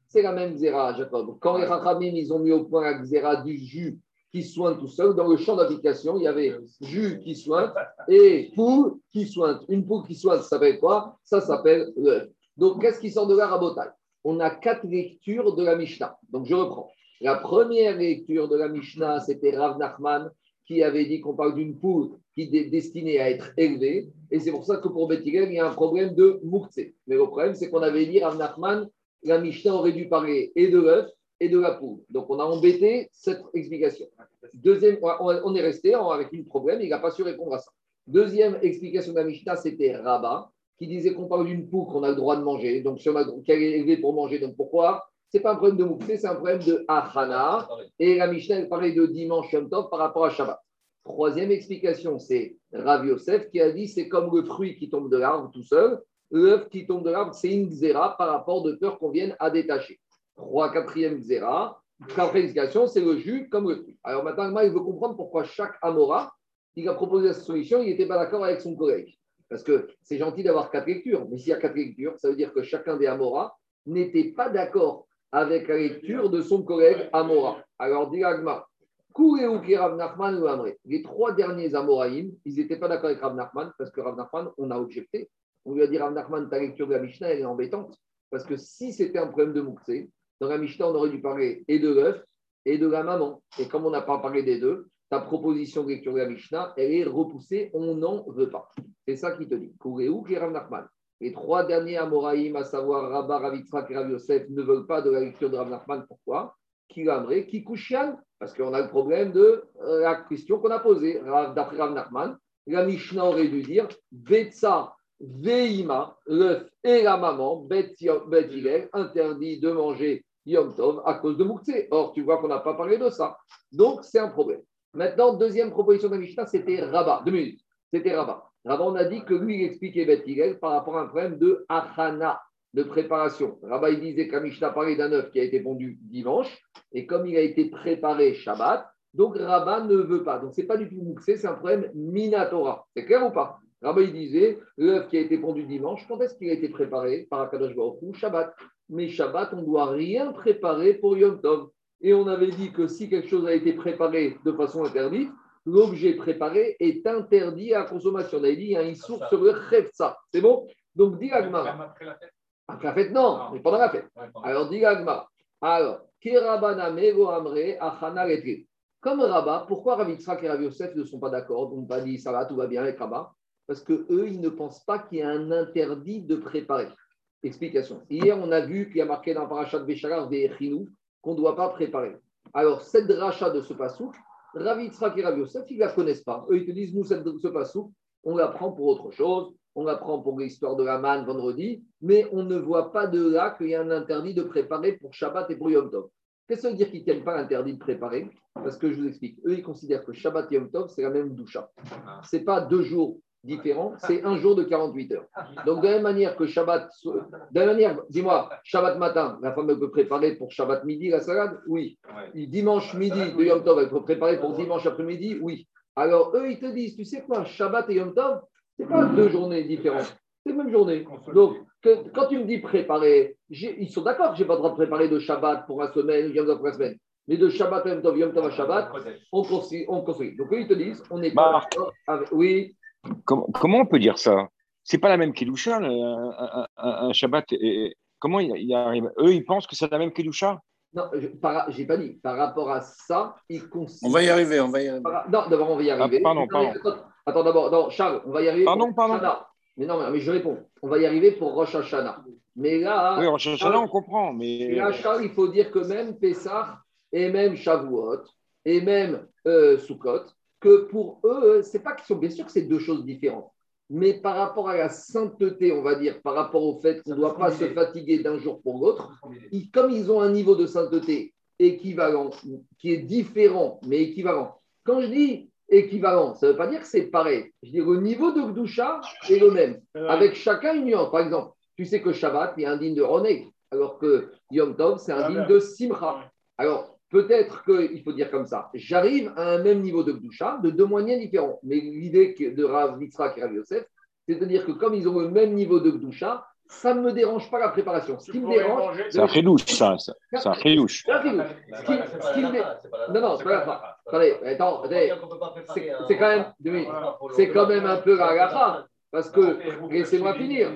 Speaker 1: C'est la même Xera, Jacob. Quand les Rachamim, ils ont mis au point la Xera du jus qui soigne tout seul. Dans le champ d'application, il y avait jus qui soigne et poule qui soigne. Une poule qui soigne, ça s'appelle quoi? Ça s'appelle l'œuf. Donc, qu'est-ce qui sort de la rabotaille On a quatre lectures de la Mishnah. Donc, je reprends. La première lecture de la Mishnah, c'était Rav Nachman qui avait dit qu'on parle d'une poule qui est destinée à être élevée. Et c'est pour ça que pour Bethilel, il y a un problème de moukse. Mais le problème, c'est qu'on avait dit Rav Nachman, la Mishnah aurait dû parler et de l'œuf et de la poule. Donc, on a embêté cette explication. Deuxième, on est resté avec un problème, il n'a pas su répondre à ça. Deuxième explication de la Mishnah, c'était Rabat, qui disait qu'on parle d'une poule qu'on a le droit de manger, donc qu'elle est élevée pour manger. Donc, pourquoi? Ce n'est pas un problème de moukse, c'est un problème de Achana. Et la Mishnah, parlait de dimanche Yom Tov par rapport à Shabbat. Troisième explication, c'est Rav Yosef qui a dit c'est comme le fruit qui tombe de l'arbre tout seul. L'œuf qui tombe de l'arbre, c'est une xéra par rapport de peur qu'on vienne à détacher. Trois, quatrième zéra. Quatrième explication, c'est le jus comme le fruit. Alors maintenant, il veut comprendre pourquoi chaque Amora, il a proposé cette solution, il n'était pas d'accord avec son collègue. Parce que c'est gentil d'avoir quatre lectures, mais s'il y a quatre lectures, ça veut dire que chacun des Amora n'était pas d'accord avec la lecture de son collègue Amora. Alors, dit Agma, Rav Nachman ou Les trois derniers Amoraïm, ils n'étaient pas d'accord avec Rav Nachman parce que Rav Nachman, on a objecté. On lui a dit Rav Nachman, ta lecture de la Mishnah, elle est embêtante. Parce que si c'était un problème de Mouxé, dans la Mishnah, on aurait dû parler et de l'œuf et de la maman. Et comme on n'a pas parlé des deux, ta proposition de lecture de la Mishnah, elle est repoussée, on n'en veut pas. C'est ça qui te dit. Les trois derniers Amoraïm, à savoir Rabba, Ravitzrak et Rav Yosef, ne veulent pas de la lecture de Rav Nachman. Pourquoi? Qui l'aimerait Qui Kushian Parce qu'on a le problème de euh, la question qu'on a posée. D'après Rav Nachman, la Mishnah aurait dû dire Betsa Veima, l'œuf et la maman, Bet interdit de manger Yom Tov à cause de Moukse. Or, tu vois qu'on n'a pas parlé de ça. Donc, c'est un problème. Maintenant, deuxième proposition de Mishnah, c'était Rabat. Deux minutes. C'était Rabat. Rabat, on a dit que lui, il expliquait Bet par rapport à un problème de Achana, de préparation. Rabat, il disait qu'un Mishnah parlait d'un œuf qui a été pondu dimanche, et comme il a été préparé Shabbat, donc Rabat ne veut pas. Donc, ce n'est pas du tout Moukse, c'est un problème Minatora. C'est clair ou pas? Rabat, il disait, l'œuf qui a été pondu dimanche, quand est-ce qu'il a été préparé par Akadosh Baruch Shabbat mais Shabbat, on ne doit rien préparer pour Yom Tov. Et on avait dit que si quelque chose a été préparé de façon interdite, l'objet préparé est interdit à la consommation. On a dit, il y a un issour sur le khefsa. C'est bon? Donc, dit Agmara.
Speaker 4: Après la fête?
Speaker 1: Après la fête, non,
Speaker 4: Ah.
Speaker 1: mais pendant la fête. Alors, dit Agmara. Alors, Kerabana Mego Amre Achana. Comme Rabat, pourquoi Rav Yitzhak et Rav Yosef ne sont pas d'accord? Donc, pas dit ça va, tout va bien avec Rabat Parce que eux, ils ne pensent pas qu'il y a un interdit de préparer. Explication. Hier, on a vu qu'il y a marqué dans Parashat Béchalar des Chinou qu'on ne doit pas préparer. Alors, cette rachat de ce pasouk, Rav Yitzhak et Rav Yosef, ils ne la connaissent pas. Eux, ils te disent, nous, cette, ce pasouk, on la prend pour autre chose. On la prend pour l'histoire de la manne vendredi, mais on ne voit pas de là qu'il y a un interdit de préparer pour Shabbat et pour Yom Tov. Qu'est-ce que ça veut dire qu'ils ne tiennent pas l'interdit de préparer? Parce que je vous explique. Eux, ils considèrent que Shabbat et Yom Tov, c'est la même doucha. Ce n'est pas deux jours différents, c'est un jour de 48 heures. Donc, de la même manière que Shabbat, de la même manière, dis-moi, Shabbat matin, la femme elle peut préparer pour Shabbat midi la salade? Oui.
Speaker 4: Ouais.
Speaker 1: Dimanche midi de Yom Tov, elle peut préparer pour dimanche après-midi? Oui. Alors, eux, ils te disent, tu sais quoi, Shabbat et Yom Tov, ce n'est pas deux journées différentes, c'est la même journée. Donc, que- quand tu me dis préparer, ils sont d'accord que je n'ai pas le droit de préparer de Shabbat pour la semaine, Yom Tov pour la semaine. Mais de Shabbat à Yom Tov, Yom Tov à Shabbat, on construit. On construit. Donc, eux, ils te disent, on n'est pas
Speaker 5: Marc.
Speaker 1: d'accord avec- Oui,
Speaker 5: Comment, comment on peut dire ça? C'est pas la même Kedusha, un, un, un- un Shabbat. et- comment il, il arrive? Eux, ils pensent que c'est la même Kedusha?
Speaker 1: Non, je n'ai pas dit. Par rapport à ça, ils considèrent.
Speaker 2: On va y arriver, on va y arriver.
Speaker 1: Non, d'abord, on va y arriver.
Speaker 5: Ah, pardon,
Speaker 1: Non,
Speaker 5: pardon.
Speaker 1: mais attends, Attends, d'abord, non, Charles, on va y arriver.
Speaker 5: Pardon,
Speaker 1: pour
Speaker 5: pardon.
Speaker 1: Mais non, mais- je réponds. On va y arriver pour Rosh Hashanah. Mais là,
Speaker 5: Oui, Rosh Hashanah, on comprend, mais
Speaker 1: là, Charles, il faut dire que même Pessah et même Shavuot et même euh, Sukkot, que pour eux, c'est pas qu'ils sont bien sûr que c'est deux choses différentes. Mais par rapport à la sainteté, on va dire, par rapport au fait qu'on ne doit pas se fatiguer d'un jour pour l'autre, ils- comme ils ont un niveau de sainteté équivalent, qui est différent, mais équivalent. Quand je dis équivalent, ça ne veut pas dire que c'est pareil. Je dis le niveau de Gdusha est le même, avec chacun une nuance. Par exemple, tu sais que Shabbat est indigne de Ronek, alors que Yom Tov, c'est indigne de Simcha. Alors, peut-être qu'il faut dire comme ça, j'arrive à un même niveau de Gdusha, de deux moyens différents. Mais l'idée de Rav Yitzhak et Rav Yosef, c'est de dire que comme ils ont le même niveau de Gdusha, ça ne me dérange pas la préparation. Ce qui me dérange,
Speaker 5: c'est un chidouche, ça. C'est un chidouche.
Speaker 1: c'est un Non, non, c'est pas la fin. Attendez, attends, attendez. C'est quand même, oui, c'est quand même un peu la parce que laissez-moi finir.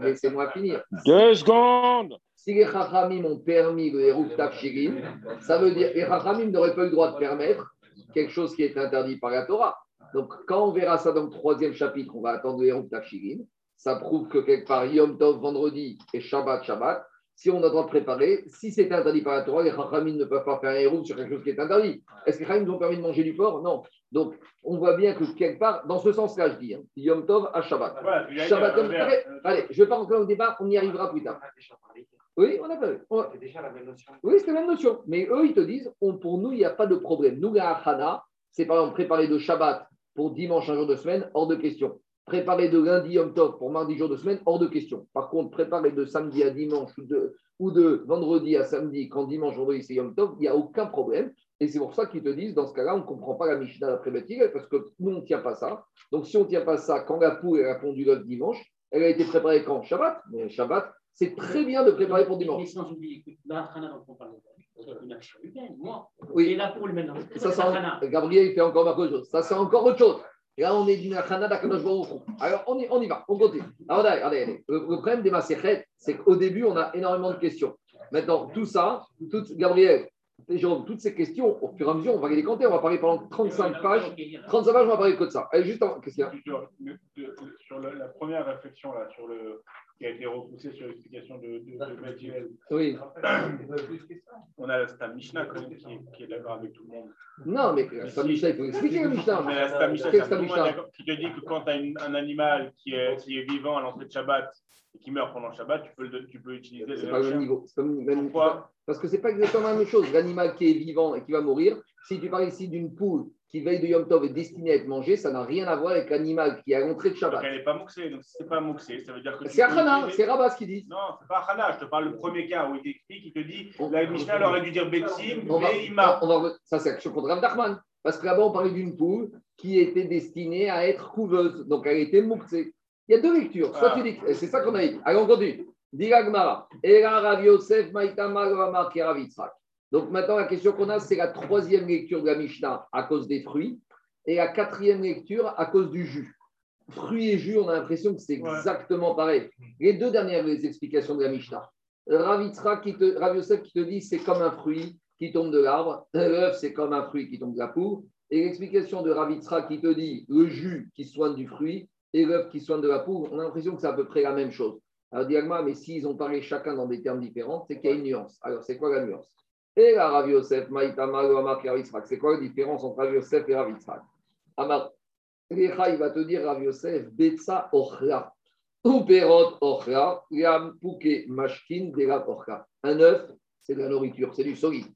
Speaker 1: Laissez-moi finir.
Speaker 5: Deux secondes
Speaker 1: Si les Chachamim ont permis le Hérouf Tafshirin, ça veut dire que les Chachamim n'auraient pas eu le droit de permettre quelque chose qui est interdit par la Torah. Donc, quand on verra ça dans le troisième chapitre, on va attendre le Hérouf Tafshirin. Ça prouve que quelque part, Yom Tov vendredi et Shabbat Shabbat, si on a le droit de préparer, si c'est interdit par la Torah, les Chachamim ne peuvent pas faire un Hérouf sur quelque chose qui est interdit. Est-ce que les Chachamim nous ont permis de manger du porc? Non. Donc, on voit bien que quelque part, dans ce sens-là, je dis, hein, Yom Tov à Shabbat. Shabbat Yom Tov. Allez, je ne vais pas rentrer dans le débat, on y arrivera plus tard. Oui, on a pas vu. On-
Speaker 3: C'est déjà la même notion.
Speaker 1: Oui, c'est la même notion. Mais eux, ils te disent, on- pour nous, il n'y a pas de problème. Nous, la Hana, c'est par exemple préparer de Shabbat pour dimanche, un jour de semaine, hors de question. Préparer de lundi Yom Tov pour mardi, jour de semaine, hors de question. Par contre, préparer de samedi à dimanche ou de, ou de vendredi à samedi, quand dimanche, vendredi, c'est Yom Tov, il n'y a aucun problème. Et c'est pour ça qu'ils te disent, dans ce cas-là, on ne comprend pas la Mishnah d'après parce que nous, on ne tient pas ça. Donc, si on ne tient pas ça, quand la poule elle a pondu l'œuf dimanche, elle a été préparée quand? Shabbat? Mais Shabbat, c'est très bien de préparer pour dimanche.
Speaker 3: Mais sans oublier, écoute, la Hana dont on parle, c'est une action humaine, moi.
Speaker 1: Oui.
Speaker 3: Et la poule maintenant.
Speaker 1: Ça,
Speaker 3: la
Speaker 1: c'est
Speaker 3: Hana.
Speaker 1: en- Gabriel, il fait encore autre chose. Ça, c'est encore autre chose. Et là, on est d'une Hana d'Akadosh Baruch. Alors, on y, on y va, on continue. Alors, regardez, regardez, regardez. Le, le problème des Maserhet, c'est qu'au début, on a énormément de questions. Maintenant, tout ça, tout, Gabriel, et Jérôme, toutes ces questions, au fur et à mesure, on va les décanter. On va parler pendant 35 pages. 35 pages, on va parler que de ça. Allez, juste en. Qu'est-ce qu'il y a?
Speaker 4: Sur, la première réflexion là, sur le, qui a été repoussée sur l'explication de, de, de Bethilel,
Speaker 1: Oui.
Speaker 4: on a c'est un Mishnah quand même qui, est- qui est d'accord avec tout le monde.
Speaker 1: Non, mais ça, Mishnah, il faut expliquer le Mishnah.
Speaker 4: Mais c'est un Mishnah, c'est un qui te dit que quand tu as un animal qui est, qui est vivant à l'entrée de Shabbat et qui meurt pendant Shabbat, tu peux, le, tu peux utiliser
Speaker 1: C'est pas le même niveau. Même-
Speaker 4: Pourquoi?
Speaker 1: Parce que c'est pas exactement la même chose. L'animal qui est vivant et qui va mourir, si tu parles ici d'une poule qui veille de Yom Tov est destinée à être mangée, ça n'a rien à voir avec l'animal qui est à l'entrée de
Speaker 4: Donc
Speaker 1: Shabbat.
Speaker 4: elle n'est pas mouxée. Donc si c'est pas mouxée, ça veut dire que
Speaker 1: C'est Achana, c'est Rabat qui dit.
Speaker 4: Non, c'est pas Hana, je te parle le premier cas où il t'explique, il te dit
Speaker 1: On-
Speaker 4: la Mishnah aurait dû dire Betsim, mais Ima.
Speaker 1: on va- ça, c'est action contre Rav Nachman. Parce que là-bas, on parlait d'une poule qui était destinée à être couveuse. Donc, elle était mouxée. Il y a deux lectures. Soit
Speaker 4: Ah.
Speaker 1: tu dis, c'est ça qu'on a dit. Allez, on continue. Dira Gmara. Era Rav Yosef Maïtama Ramar Kerav Yitzhak. Donc, maintenant, la question qu'on a, c'est la troisième lecture de la Mishnah à cause des fruits. Et la quatrième lecture à cause du jus. Fruits et jus, on a l'impression que c'est exactement pareil. Les deux dernières explications de la Mishnah. Rav, qui te, Rav Yosef qui te dit c'est comme un fruit qui tombe de l'arbre, l'œuf c'est comme un fruit qui tombe de la poule. Et l'explication de Ravitra qui te dit le jus qui soigne du fruit et l'œuf qui soigne de la poule, on a l'impression que c'est à peu près la même chose. Alors, Diagma, mais s'ils ont parlé chacun dans des termes différents, c'est qu'il y a une nuance. Alors, c'est quoi la nuance? Et la Rav Yosef, Maïtama, Amar, C'est quoi la différence entre Rav Yosef et Rav Yitzhak? Amar, il va te dire Rav Yosef, Betsa Ochra. Ou Perot Ochra, Yam Pouke Mashkin, Dera Ochra. Un œuf, c'est de la nourriture, c'est du solide.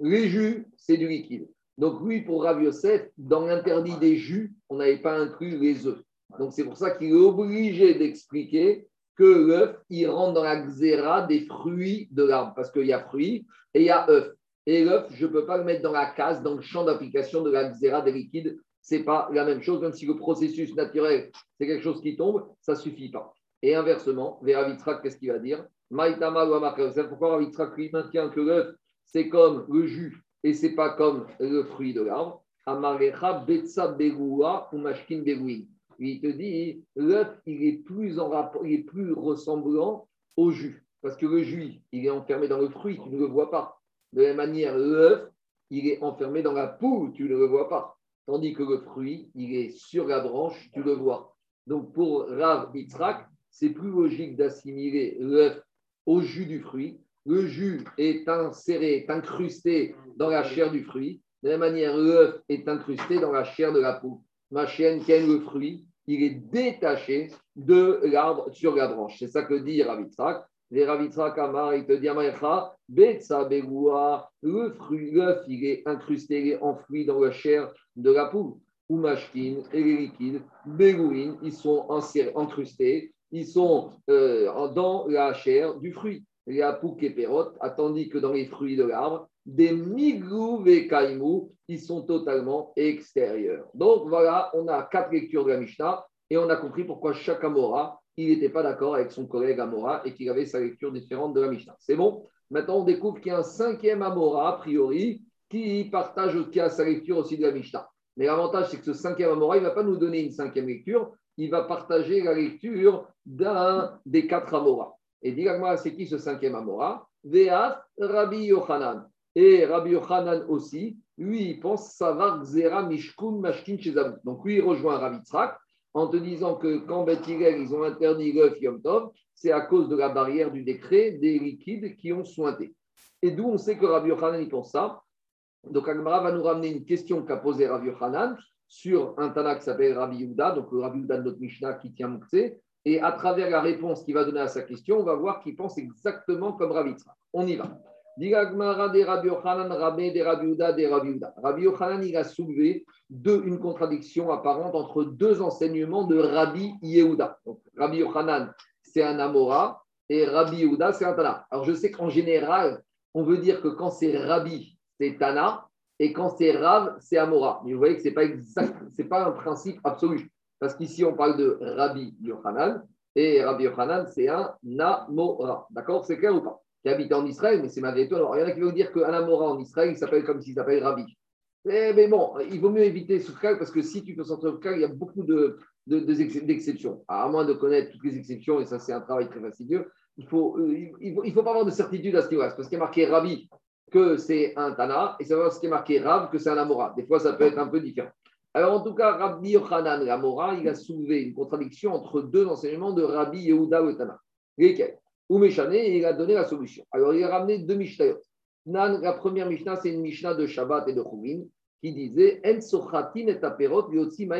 Speaker 1: Les jus, c'est du liquide. Donc, oui, pour Rav Yosef, dans l'interdit des jus, on n'avait pas inclus les œufs. Donc, c'est pour ça qu'il est obligé d'expliquer que l'œuf, il rentre dans la xéra des fruits de l'arbre, parce qu'il y a fruits et il y a œuf. Et l'œuf, je ne peux pas le mettre dans la case, dans le champ d'application de la xéra des liquides. Ce n'est pas la même chose, même si le processus naturel, c'est quelque chose qui tombe, ça ne suffit pas. Et inversement, Vera qu'est-ce qu'il va dire? Maïtama ou Pourquoi Ravitrak lui maintient que l'œuf, c'est comme le jus et c'est pas comme le fruit de l'arbre? Amarecha Betsa Begoua ou Mashkin Begouin il te dit, l'œuf, il est plus en rapport, il est plus ressemblant au jus. Parce que le jus, il est enfermé dans le fruit, tu ne le vois pas. De la même manière, l'œuf, il est enfermé dans la poule, tu ne le vois pas. Tandis que le fruit, il est sur la branche, tu le vois. Donc pour Rav Yitzhak, c'est plus logique d'assimiler l'œuf au jus du fruit. Le jus est inséré, est incrusté dans la chair du fruit. De la même manière, l'œuf est incrusté dans la chair de la poule ma chienne, quel le fruit, il est détaché de l'arbre sur la branche. C'est ça que dit Ravitzrak. Les Ravitzrak Amar, il te dit Betsa le fruit, l'œuf, il est incrusté, il est enfoui dans la chair de la poule. Ou mashkin et les liquides, ils sont incrustés, ils sont euh, dans la chair du fruit. Les apouks et perot, tandis que dans les fruits de l'arbre, des miglou et kaimou, ils sont totalement extérieurs. Donc voilà, on a quatre lectures de la Mishnah et on a compris pourquoi chaque Amora, il n'était pas d'accord avec son collègue Amora et qu'il avait sa lecture différente de la Mishnah. C'est bon? Maintenant, on découvre qu'il y a un cinquième Amora, a priori, qui partage, qui a sa lecture aussi de la Mishnah. Mais l'avantage, c'est que ce cinquième Amora, il ne va pas nous donner une cinquième lecture, il va partager la lecture d'un des quatre Amora. Et dis c'est qui ce cinquième Amora? Veat Rabbi Yochanan. Et Rabbi Yochanan aussi, lui, il pense Savar Zera Mishkun Mashkin Shezam. Donc lui, il rejoint Rabbi Tzrak en te disant que quand Beth ils ont interdit l'œuf Yom Tov, c'est à cause de la barrière du décret des liquides qui ont sointé. Et d'où on sait que Rabbi Yochanan, il pense ça. Donc Agmara va nous ramener une question qu'a posée Rabbi Yochanan sur un Tana qui s'appelle Rabbi Yuda, donc Rabbi Yuda de notre Mishnah qui tient Moukse. Et à travers la réponse qu'il va donner à sa question, on va voir qu'il pense exactement comme Rabbi Tzrak. On y va. Rabbi Yochanan, il a soulevé deux, une contradiction apparente entre deux enseignements de Rabbi Yehuda. Donc, Rabbi Yochanan, c'est un Amora, et Rabbi Yehuda, c'est un Tana. Alors, je sais qu'en général, on veut dire que quand c'est Rabbi, c'est Tana, et quand c'est Rav, c'est Amora. Mais vous voyez que ce n'est pas, exact, pas un principe absolu. Parce qu'ici, on parle de Rabbi Yochanan, et Rabbi Yochanan, c'est un Namora. D'accord? C'est clair ou pas? Qui en Israël, mais c'est malgré tout. Alors, il y en a qui vont dire qu'un Amora en Israël, il s'appelle comme s'il s'appelle Rabbi. Eh, mais bon, il vaut mieux éviter ce cas parce que si tu peux sortir le cas, il y a beaucoup d'exceptions. De, à moins de connaître toutes les exceptions, et ça, c'est un travail très fastidieux, il ne faut, euh, il faut, pas avoir de certitude à ce niveau-là. Parce qu'il y a marqué Rabbi que c'est un Tana, et savoir ce qui est marqué Rab que c'est un Amora. Des fois, ça peut être un peu différent. Alors, en tout cas, Rabbi Yochanan, l'Amora, il a soulevé une contradiction entre deux enseignements de Rabbi Yehuda ou Tana. Lesquels? Ou et il a donné la solution. Alors, il a ramené deux Mishnayot. La première Mishnah, c'est une Mishnah de Shabbat et de Chouvin qui disait En sochatin et aperot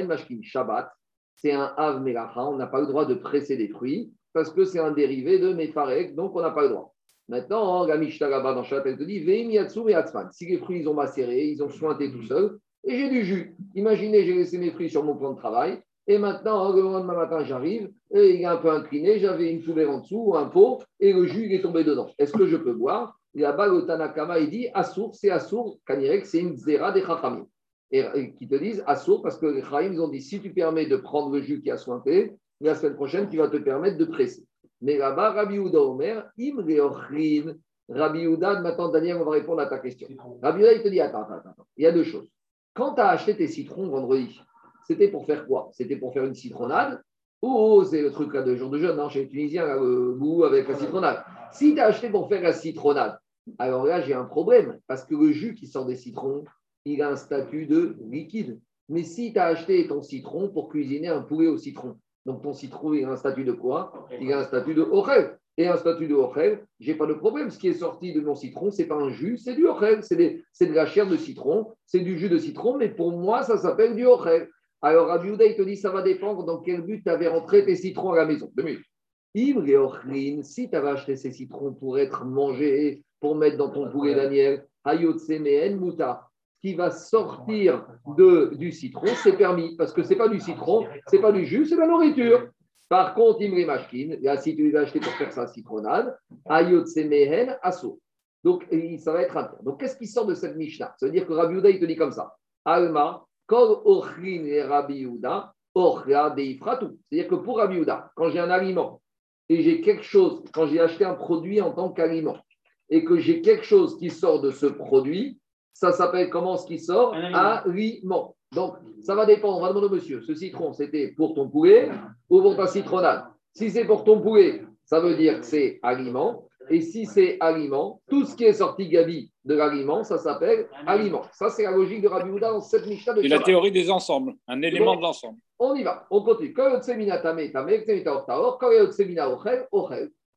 Speaker 1: mashkin. Shabbat, c'est un av melacha, on n'a pas le droit de presser des fruits parce que c'est un dérivé de mefarek, donc on n'a pas le droit. Maintenant, la Mishnah là-bas dans Shabbat, elle te dit Veim yatsu Si les fruits ils ont macéré, ils ont sointé tout seuls, et j'ai du jus. Imaginez, j'ai laissé mes fruits sur mon plan de travail, et maintenant, le lendemain matin, j'arrive, et il est un peu incliné, j'avais une poubelle en dessous, ou un pot, et le jus il est tombé dedans. Est-ce que je peux boire? Là-bas, le Tanakama, il dit Assour, c'est Assour, Kanirek, c'est une zéra des Chachamim. Et, qui te disent Assour, parce que les Chachamim, ont dit si tu permets de prendre le jus qui a sointé, la semaine prochaine, tu vas te permettre de presser. Mais là-bas, Rabbi Ouda Omer, Im Rabbi Ouda, maintenant, Daniel, on va répondre à ta question. Rabbi Ouda, il te dit attends, attends, attends. Il y a deux choses. quand tu as acheté tes citrons vendredi, c'était pour faire quoi? C'était pour faire une citronnade? Oh, c'est le truc là de jour de jeûne, non, chez les Tunisiens, là, le goût avec la citronnade. Si tu as acheté pour faire la citronnade, alors là, j'ai un problème, parce que le jus qui sort des citrons, il a un statut de liquide. Mais si tu as acheté ton citron pour cuisiner un poulet au citron, donc ton citron, il a un statut de quoi? Il a un statut de orel. Et un statut de orel, j'ai pas de problème. Ce qui est sorti de mon citron, c'est pas un jus, c'est du orel. C'est de la chair de citron, c'est du jus de citron, mais pour moi, ça s'appelle du orel. Alors, Rabbi Houda, il te dit, ça va dépendre dans quel but tu avais rentré tes citrons à la maison. Deux minutes. Si tu avais acheté ces citrons pour être mangés, pour mettre dans ton poulet Daniel, Muta, qui va sortir de, du citron, c'est permis, parce que ce n'est pas du citron, ce n'est pas du jus, c'est de la nourriture. Par contre, Imri Mashkin, là, si tu les as achetés pour faire sa citronnade, Ayotsemehen Asso. Donc, ça va être un Donc, qu'est-ce qui sort de cette Mishnah? Ça veut dire que Rabbi Houda, il te dit comme ça Alma, Kol Ochrin et Rabbi C'est-à-dire que pour Rabbi quand j'ai un aliment et j'ai quelque chose, quand j'ai acheté un produit en tant qu'aliment, et que j'ai quelque chose qui sort de ce produit, ça s'appelle comment ce qui sort? Aliment. Donc, ça va dépendre. On va demander au monsieur, ce citron, c'était pour ton poulet ou pour ta citronnade? Si c'est pour ton poulet, ça veut dire que c'est aliment. Et si c'est aliment, tout ce qui est sorti Gabi de l'aliment, ça s'appelle aliment. Ça, c'est la logique de Rabbi Houda dans cette Mishnah de
Speaker 5: Et la théorie des ensembles, un élément de l'ensemble.
Speaker 1: On y va, on continue.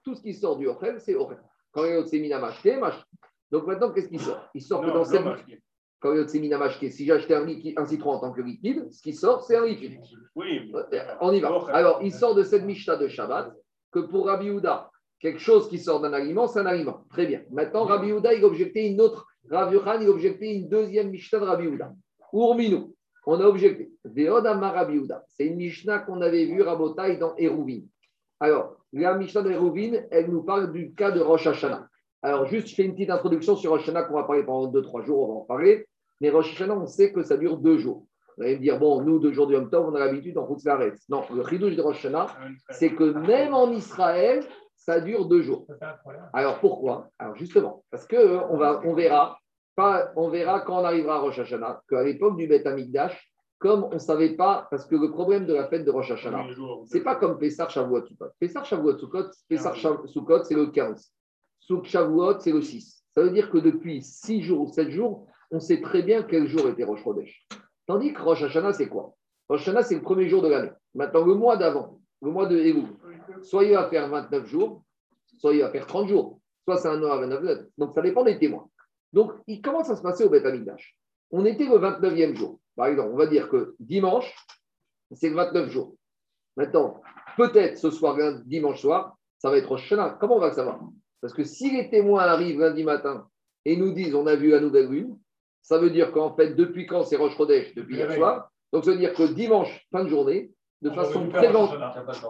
Speaker 1: Tout ce qui sort du ochel, c'est ochel. Quand il y a Donc maintenant, qu'est-ce qui sort? Il sort que dans cette. Quand il y a si j'ai acheté un, un, citron en tant que liquide, ce qui sort, c'est un liquide.
Speaker 4: Oui.
Speaker 1: Euh, on y va. Alors, il sort de cette Mishnah de Shabbat que pour Rabbi Houda, quelque chose qui sort d'un aliment, c'est un aliment. Très bien. Maintenant, Rabbi Houda, il objectait une autre. Rabbi Yohan, il objectait une deuxième Mishnah de Rabbi Houda. Urminu. On a objecté. Veodama Rabbi Houda. C'est une Mishnah qu'on avait vue, Rabotai, dans Eruvin. Alors, la Mishnah de elle nous parle du cas de Rosh Hashanah. Alors, juste, je fais une petite introduction sur Rosh Hashanah qu'on va parler pendant 2-3 jours, on va en parler. Mais Rosh Hashanah, on sait que ça dure deux jours. Vous allez me dire, bon, nous, deux jours du Yom Tov, on a l'habitude en route Non, le chidouche de Rosh Hashanah, c'est que même en Israël, ça dure deux jours. Alors, pourquoi? Alors, justement, parce qu'on on verra, pas, on verra quand on arrivera à Rosh Hashanah, qu'à l'époque du Beth Amikdash, comme on ne savait pas, parce que le problème de la fête de Rosh Hashanah, c'est pas comme Pessah, Shavuot, Sukkot. Pessah, Shavuot, Sukkot, Pessah, Sukkot, c'est le 15. Souk Shavuot, c'est le 6. Ça veut dire que depuis 6 jours ou 7 jours, on sait très bien quel jour était Rosh Chodesh. Tandis que Rosh Hashanah, c'est quoi? Rosh Hashanah, c'est le premier jour de l'année. Maintenant, le mois d'avant, le mois de Elul, soit il va faire 29 jours, soit il va faire 30 jours, soit c'est un an à 29 jours. Donc, ça dépend des témoins. Donc, il commence à se passer au Beth Amikdash. On était le 29e jour. Par exemple, on va dire que dimanche, c'est le 29 jours. Maintenant, peut-être ce soir, dimanche soir, ça va être Rosh Hashanah. Comment on va le savoir? Parce que si les témoins arrivent lundi matin et nous disent on a vu la nouvelle lune, ça veut dire qu'en fait, depuis quand c'est Rodèche Depuis hier soir. Donc, ça veut dire que dimanche, fin de journée, de façon préventive,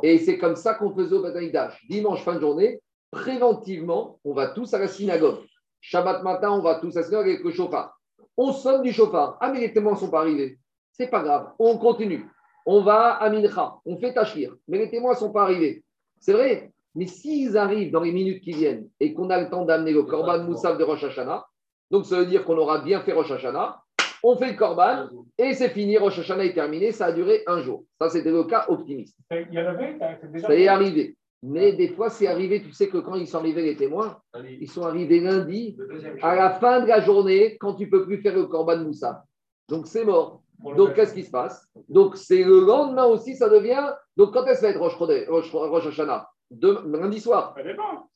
Speaker 1: et c'est comme ça qu'on faisait au bataille d'âge. Dimanche, fin de journée, préventivement, on va tous à la synagogue. Shabbat matin, on va tous à la synagogue avec le chauffard. On sonne du chauffard. Ah, mais les témoins ne sont pas arrivés. C'est pas grave. On continue. On va à Mincha. On fait Tachir. Mais les témoins ne sont pas arrivés. C'est vrai. Mais s'ils arrivent dans les minutes qui viennent et qu'on a le temps d'amener le Korban Moussaf de Rosh Hashanah, donc ça veut dire qu'on aura bien fait Rosh Hashanah, on fait le Korban et c'est fini, Rosh Hashanah est terminé, ça a duré un jour. Ça, c'était le cas optimiste. Ça est arrivé. Mais des fois, c'est arrivé, tu sais que quand ils sont arrivés, les témoins, ils sont arrivés lundi, à la fin de la journée, quand tu ne peux plus faire le Korban Moussa. Donc, c'est mort. Donc, qu'est-ce qui se passe? Donc, c'est le lendemain aussi, ça devient. Donc, quand est-ce va être Rosh, Rosh, Rosh Hashanah? Lundi soir.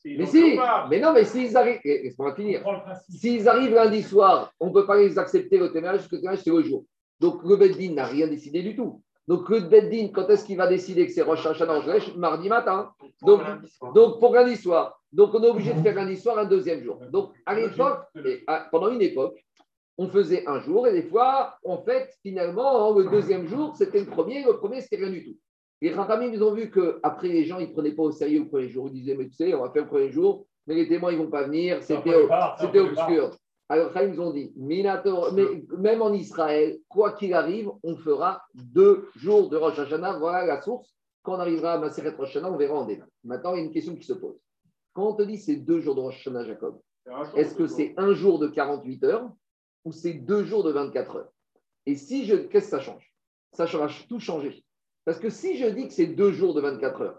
Speaker 1: mais si, mais non, mais s'ils arrivent, laisse-moi finir. S'ils arrivent lundi soir, on ne peut pas les accepter au témoignage parce que le témoignage, c'est le jour. Donc le Beddin n'a rien décidé du tout. Donc le Beddin, quand est-ce qu'il va décider que c'est Rosh Hashanah Mardi matin. Donc, donc pour lundi soir. Donc on est obligé de faire lundi soir un deuxième jour. Donc à l'époque, pendant une époque, on faisait un jour et des fois, en fait, finalement, le deuxième jour, c'était le premier, le premier, c'était rien du tout. Les Rachamim, ils ont vu qu'après, les gens, ils ne prenaient pas au sérieux le premier jour. Ils disaient, mais tu sais, on va faire le premier jour, mais les témoins, ils ne vont pas venir, c'était obscur. Alors, ils ont dit, Minator, mais même en Israël, quoi qu'il arrive, on fera deux jours de Rosh Hashanah. Voilà la source. Quand on arrivera à Maseret Rosh Hashanah, on verra en débat. Maintenant, il y a une question qui se pose. Quand on te dit c'est deux jours de Rosh Hashanah, Jacob, est-ce que c'est un jour de 48 heures ou c'est deux jours de 24 heures? Et si je. Qu'est-ce que ça change? Ça va tout changer. Parce que si je dis que c'est deux jours de 24 heures,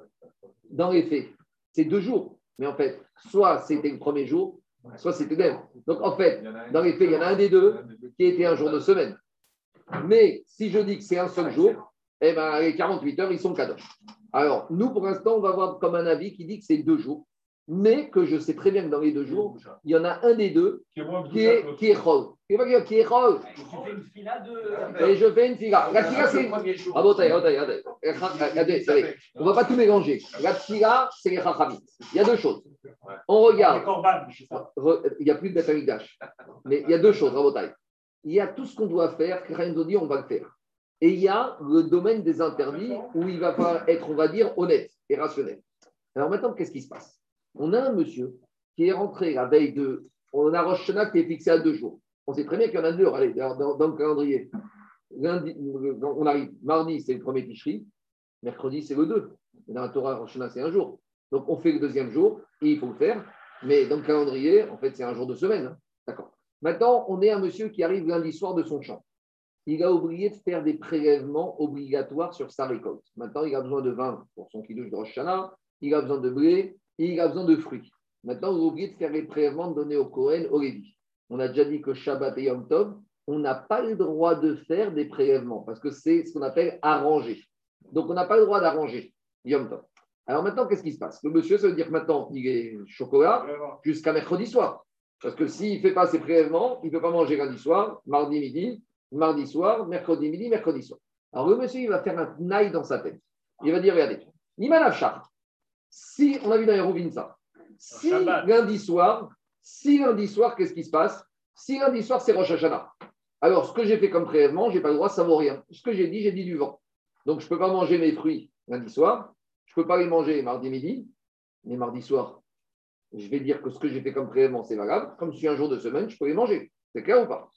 Speaker 1: dans les faits, c'est deux jours. Mais en fait, soit c'était le premier jour, soit c'était le Donc en fait, dans les faits, il y en a un des deux qui était un jour de semaine. Mais si je dis que c'est un seul jour, eh ben, les 48 heures, ils sont cadeaux. Alors, nous, pour l'instant, on va voir comme un avis qui dit que c'est deux jours, mais que je sais très bien que dans les deux jours, il y en a un des deux qui est, qui est rôle. Qui est Qui est rôle.
Speaker 3: Et tu fais une fila de.
Speaker 1: Et je fais une fila. La fila, c'est. Ah bon, attendez, attendez. On ne va pas tout mélanger. La fila, c'est les chachamim. Il y a deux choses. On regarde. Il n'y a plus de Betamidash. Mais il y a deux choses, Rabotai. Il y a tout ce qu'on doit faire, que dit, on va le faire. Et il y a le domaine des interdits où il va falloir être, on va dire, honnête et rationnel. Alors maintenant, qu'est-ce qui se passe? On a un monsieur qui est rentré la veille de. On a Rosh qui est fixé à deux jours. On sait très bien qu'il y en a deux allez, dans, le calendrier. Lundi, on arrive, mardi, c'est le premier ticherie, mercredi, c'est le deux. Dans la Torah, Rosh c'est un jour. Donc on fait le deuxième jour et il faut le faire. Mais dans le calendrier, en fait, c'est un jour de semaine. Hein. D'accord. Maintenant, on est un monsieur qui arrive lundi soir de son champ il a oublié de faire des prélèvements obligatoires sur sa récolte. Maintenant, il a besoin de vin pour son kilo de Rosh il a besoin de blé il a besoin de fruits. Maintenant, a oublié de faire les prélèvements donnés au Kohen, au Lévi. On a déjà dit que Shabbat et Yom Tov, on n'a pas le droit de faire des prélèvements parce que c'est ce qu'on appelle arranger. Donc, on n'a pas le droit d'arranger Yom Tov. Alors maintenant, qu'est-ce qui se passe? Le monsieur, ça veut dire que maintenant, il est chocolat jusqu'à mercredi soir. Parce que s'il ne fait pas ses prélèvements, il ne peut pas manger lundi soir, mardi midi, mardi soir, mercredi midi, mercredi soir. Alors le monsieur, il va faire un naï dans sa tête. Il va dire, regardez, Niman si, on a vu dans les ça, si lundi soir, si lundi soir, qu'est-ce qui se passe? Si lundi soir, c'est Rosh Hashanah. Alors, ce que j'ai fait comme prélèvement, je n'ai pas le droit, ça vaut rien. Ce que j'ai dit, j'ai dit du vent. Donc, je ne peux pas manger mes fruits lundi soir. Je ne peux pas les manger mardi midi. Mais mardi soir, je vais dire que ce que j'ai fait comme prélèvement, c'est valable. Comme si un jour de semaine, je peux les manger. C'est clair ou pas?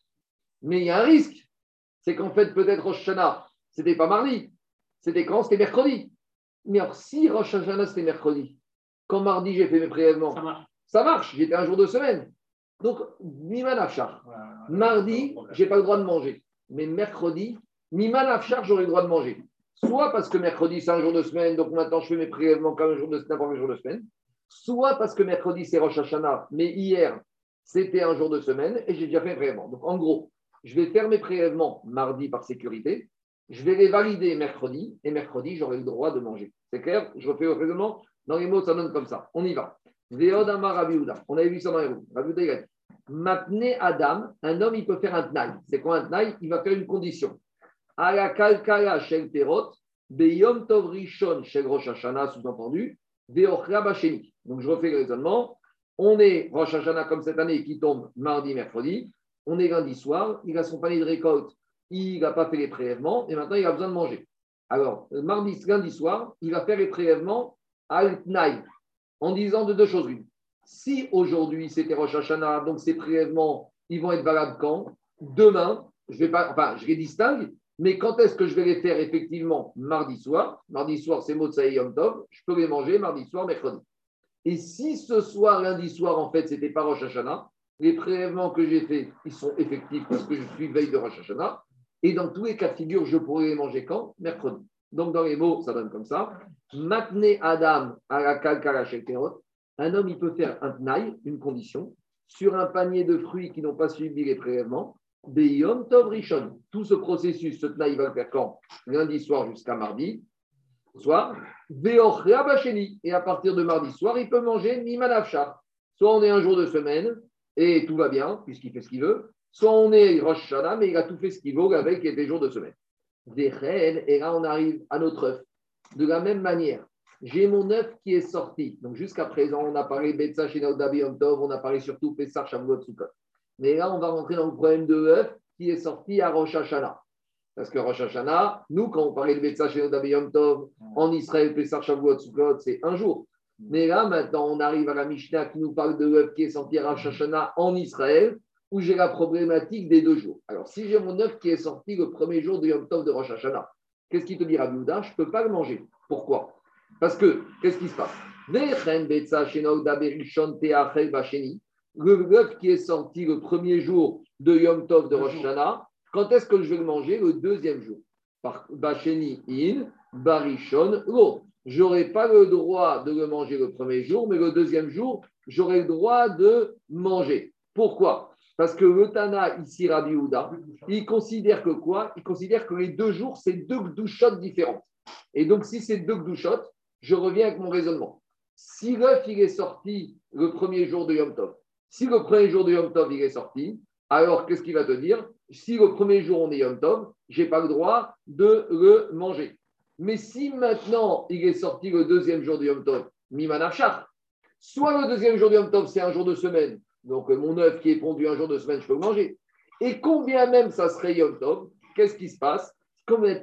Speaker 1: Mais il y a un risque. C'est qu'en fait, peut-être Rosh Hashanah, c'était pas mardi. C'était quand? C'était mercredi. Mais alors, si Rosh Hashanah, c'était mercredi, quand mardi, j'ai fait mes prélèvements, ça marche. J'étais un jour de semaine. Donc, Miman Afshar. Mardi, je n'ai pas le droit de manger. Mais mercredi, Miman Afshar, j'aurai le droit de manger. Soit parce que mercredi, c'est un jour de semaine, donc maintenant, je fais mes prélèvements comme un jour de semaine, un jour de semaine. Soit parce que mercredi, c'est Rosh Hashanah, mais hier, c'était un jour de semaine et j'ai déjà fait prélèvement. Donc, en gros, je vais faire mes prélèvements mardi par sécurité, je vais les valider mercredi, et mercredi, j'aurai le droit de manger. C'est clair? Je refais le raisonnement. Dans les mots, ça donne comme ça. On y va. On avait vu ça dans les roues. Rabbi Adam, un homme, il peut faire un tnaï. C'est quoi un tnaï? Il va faire une condition. À la kalkala shel beyom tov rishon shel rosh hashanah, sous-entendu, basheni. Donc je refais le raisonnement. On est Rosh Hashanah comme cette année qui tombe mardi, mercredi on est lundi soir, il a son panier de récolte, il n'a pas fait les prélèvements et maintenant il a besoin de manger. Alors, mardi, lundi soir, il va faire les prélèvements à Tnaï en disant de deux choses une. Si aujourd'hui c'était Rosh Hashanah, donc ces prélèvements, ils vont être valables quand? Demain, je vais pas, je les distingue, mais quand est-ce que je vais les faire effectivement? Mardi soir Mardi soir, c'est Motsai Yom Tov, je peux les manger mardi soir, mercredi. Et si ce soir, lundi soir, en fait, c'était pas Rosh Hashanah, les prélèvements que j'ai faits, ils sont effectifs parce que je suis veille de Rosh Hashanah. Et dans tous les cas de figure, je pourrais les manger quand? Mercredi. Donc, dans les mots, ça donne comme ça. Matne Adam à la Un homme, il peut faire un tnaï, une condition, sur un panier de fruits qui n'ont pas suivi les prélèvements. Beyom Tov Rishon. Tout ce processus, ce tnaï, va le faire quand? Lundi soir jusqu'à mardi soir. Et à partir de mardi soir, il peut manger Mimanafshar. Soit on est un jour de semaine, et tout va bien, puisqu'il fait ce qu'il veut. Soit on est Rosh Hashanah, mais il a tout fait ce qu'il veut avec des jours de semaine. Des reines, et là on arrive à notre œuf. De la même manière, j'ai mon œuf qui est sorti. Donc jusqu'à présent, on a parlé Betsa chez Tov, on a parlé surtout Pessar Shavuot Sukkot. Mais là, on va rentrer dans le problème de œuf qui est sorti à Rosh Hashanah. Parce que Rosh Hashanah, nous, quand on parlait de Betsa chez Tov, en Israël, Pessar Shavuot Sukkot, c'est un jour. Mais là, maintenant, on arrive à la Mishnah qui nous parle de l'œuf qui est sorti à Hashanah en Israël, où j'ai la problématique des deux jours. Alors, si j'ai mon œuf qui est sorti le premier jour de Yom Tov de Rosh Hashanah, qu'est-ce qui te dit Rabbi Je ne peux pas le manger. Pourquoi? Parce que, qu'est-ce qui se passe? Le œuf qui est sorti le premier jour de Yom Tov de Rosh Hashanah, Quand est-ce que je vais le manger? Le deuxième jour. Par Bacheni in, Barishon lo. Je n'aurai pas le droit de le manger le premier jour, mais le deuxième jour, j'aurai le droit de manger. Pourquoi? Parce que le Tana, ici, Rabbi Houda, il considère que quoi? Il considère que les deux jours, c'est deux douchottes différentes. Et donc, si c'est deux douchottes, je reviens avec mon raisonnement. Si l'œuf, il est sorti le premier jour de Yom Tov, si le premier jour de Yom Tov, il est sorti, alors qu'est-ce qu'il va te dire? Si le premier jour, on est Yom Tov, je n'ai pas le droit de le manger. Mais si maintenant, il est sorti le deuxième jour de Yom Tov, Mimanachar, soit le deuxième jour de Yom Tov, c'est un jour de semaine, donc mon œuf qui est pondu un jour de semaine, je peux le manger. Et combien même ça serait Yom Tov, qu'est-ce qui se passe?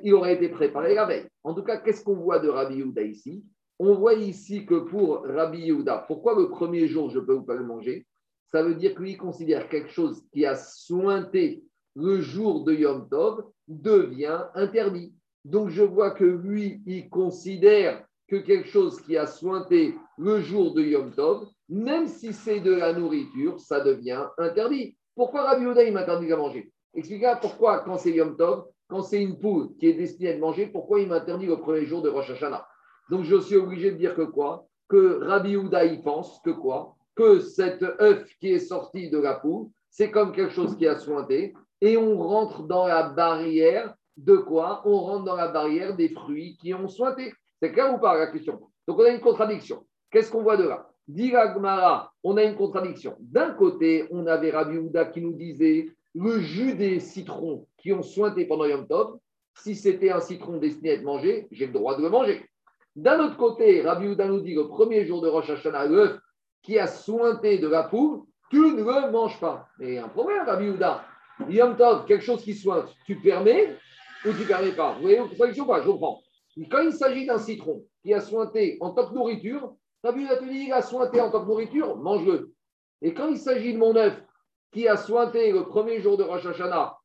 Speaker 1: Il aurait été préparé la veille. En tout cas, qu'est-ce qu'on voit de Rabbi Yehuda ici? On voit ici que pour Rabbi Yehuda, pourquoi le premier jour, je peux pas le manger? Ça veut dire qu'il considère quelque chose qui a sointé le jour de Yom Tov devient interdit. Donc je vois que lui, il considère que quelque chose qui a sointé le jour de Yom Tov, même si c'est de la nourriture, ça devient interdit. Pourquoi Rabbi Oda, il m'interdit de manger? Expliquez pourquoi, quand c'est Yom Tov, quand c'est une poule qui est destinée à mangée, pourquoi il m'interdit le premier jour de Rosh Hashanah? Donc je suis obligé de dire que quoi? Que Rabbi Houda, il pense que quoi? Que cet œuf qui est sorti de la poule, c'est comme quelque chose qui a sointé, et on rentre dans la barrière de quoi? On rentre dans la barrière des fruits qui ont sointé. C'est clair ou pas la question? Donc on a une contradiction. Qu'est-ce qu'on voit de là? Gmara, on a une contradiction. D'un côté, on avait Rabbi Houda qui nous disait le jus des citrons qui ont sointé pendant Yom Tov, si c'était un citron destiné à être mangé, j'ai le droit de le manger. D'un autre côté, Rabbi Houda nous dit le premier jour de Rosh Hashanah, l'œuf qui a sointé de la poule, tu ne le manges pas. Mais un problème, Rabbi Houda. Yom Tov, quelque chose qui sointe, tu permets ou tu permets pas? Vous voyez, contradiction pas? Je comprends. Quand il s'agit d'un citron qui a sointé en tant que Rabbi te il a sointé en tant que nourriture, mange-le. Et quand il s'agit de mon œuf qui a sointé le premier jour de Rosh Hashanah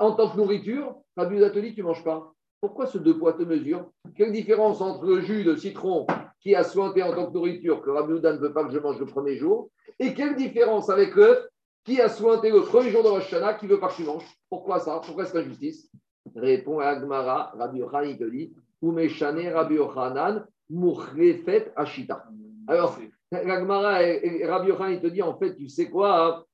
Speaker 1: en tant que nourriture, Rabbi Houda te dit tu ne manges pas. Pourquoi ce deux poids, deux mesures? Quelle différence entre le jus de citron qui a sointé en tant que nourriture, que Rabbi ne veut pas que je mange le premier jour, et quelle différence avec l'œuf qui a sointé le premier jour de Rosh Hashanah qui veut pas que tu manges? Pourquoi ça? Pourquoi cette injustice Répond Agmara, Rabbi Yochanan, il te dit Rabbi Yochanan, Murrefet Ashita. Alors, Agmara et Rabbi Yochanan, il te dit en fait, tu sais quoi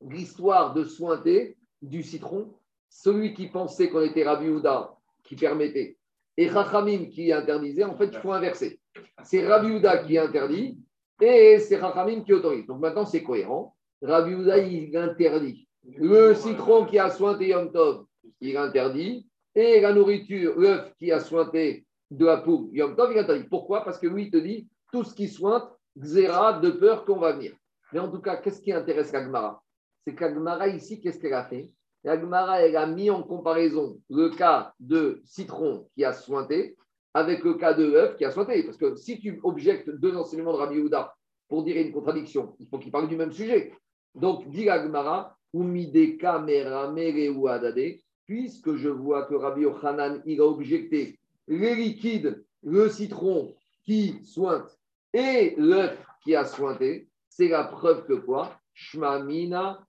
Speaker 1: L'histoire de sointer du citron, celui qui pensait qu'on était Rabbi Houda qui permettait et Chachamim qui interdisait, en fait, il faut inverser. C'est Rabbi Houda qui interdit et c'est Chachamim qui autorise. Donc maintenant, c'est cohérent. Rabbi Houda, il interdit. Le citron qui a sointé Yom Tov, il interdit. Et la nourriture, l'œuf qui a sointé de la poule, Yom Tov. Pourquoi? Parce que lui, il te dit tout ce qui sointe, xéra, de peur qu'on va venir. Mais en tout cas, qu'est-ce qui intéresse l'Agmara? C'est qu'Agmara, ici, qu'est-ce qu'elle a fait? L'Agmara, elle a mis en comparaison le cas de citron qui a sointé avec le cas de œuf qui a sointé. Parce que si tu objectes deux enseignements de Rabbi Houda pour dire une contradiction, il faut qu'ils parlent du même sujet. Donc, dit l'Agmara, puisque je vois que Rabbi Yochanan, il a objecté les liquides, le citron qui sointe et l'œuf qui a sointé, c'est la preuve que quoi? Shmamina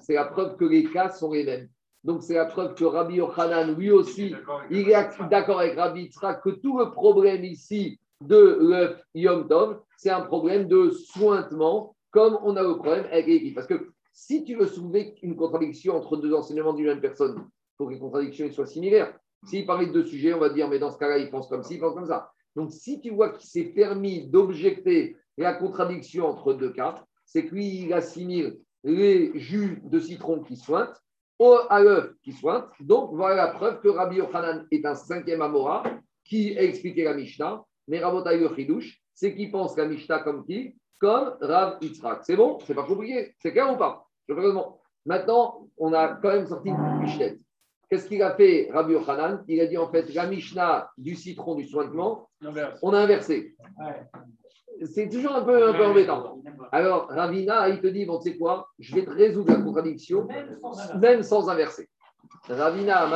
Speaker 1: C'est la preuve que les cas sont les mêmes. Donc, c'est la preuve que Rabbi Yochanan, lui aussi, il est d'accord avec Rabbi Yitzhak que tout le problème ici de l'œuf Yom Tov, c'est un problème de sointement, comme on a le problème avec l'équipe. Parce que si tu veux soulever une contradiction entre deux enseignements d'une même personne, il faut que les contradictions soient similaires. S'il parlait de deux sujets, on va dire, mais dans ce cas-là, il pense comme ci, il pense comme ça. Donc, si tu vois qu'il s'est permis d'objecter la contradiction entre deux cas, c'est que lui, il assimile les jus de citron qui sointent à l'œuf qui sointe. Donc, voilà la preuve que Rabbi Yochanan est un cinquième Amora qui a expliqué la Mishnah. Mais Rabotai le Chidouche, c'est qu'il pense la Mishnah comme qui? Comme Rav Yitzhak. C'est bon? C'est pas compliqué? C'est clair ou pas? Maintenant, on a quand même sorti une Mishnah. Qu'est-ce qu'il a fait, Rabbi Yochanan? Il a dit en fait la Mishnah du citron du sointement, on a inversé. C'est toujours un peu, un peu embêtant. Alors, Ravina, il te dit bon, tu sais quoi? Je vais te résoudre la contradiction, même sans inverser. Ravina,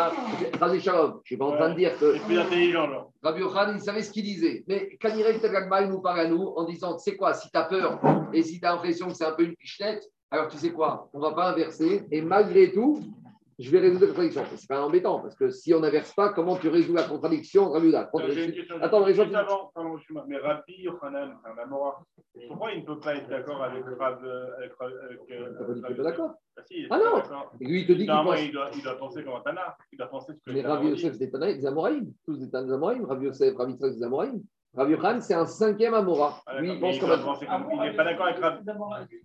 Speaker 1: Razi Shalom, je ne suis pas en train de dire que.
Speaker 4: plus intelligent, alors.
Speaker 1: Rabbi Yochanan, il savait ce qu'il disait. Mais quand il il nous parle à nous en disant tu sais quoi, si tu as peur et si tu as l'impression que c'est un peu une pichenette, alors tu sais quoi? On ne va pas inverser. Et malgré tout, je vais résoudre la contradiction. C'est pas embêtant, parce que si on n'inverse pas, comment tu résous la contradiction entre Rabbi
Speaker 4: Euh, j'ai une question.
Speaker 1: Attends,
Speaker 4: Juste
Speaker 1: Rachel,
Speaker 4: avant, pardon, je suis mal. mais Rabbi Yochanan, c'est un Amora. Pourquoi il ne peut pas être d'accord avec Rab euh, avec, Rab- avec, euh,
Speaker 1: T'as pas d'accord?
Speaker 4: Ah, si, il est
Speaker 1: Ah
Speaker 4: pas
Speaker 1: non. lui, il te dit qu'il
Speaker 4: Normalement,
Speaker 1: pense.
Speaker 4: il doit, il doit penser comme un Tana. Il doit penser ce que
Speaker 1: Mais
Speaker 4: Tana
Speaker 1: Rabbi Yosef, c'est des Amoraïm. Tous des Amoraïm. Rabbi Yosef, Rabbi Yitzhak, des Amoraïm. Rabbi Yochanan, c'est un cinquième Amora.
Speaker 4: Ah,
Speaker 1: Lui, il pense
Speaker 4: Il n'est pas d'accord avec Rabbi.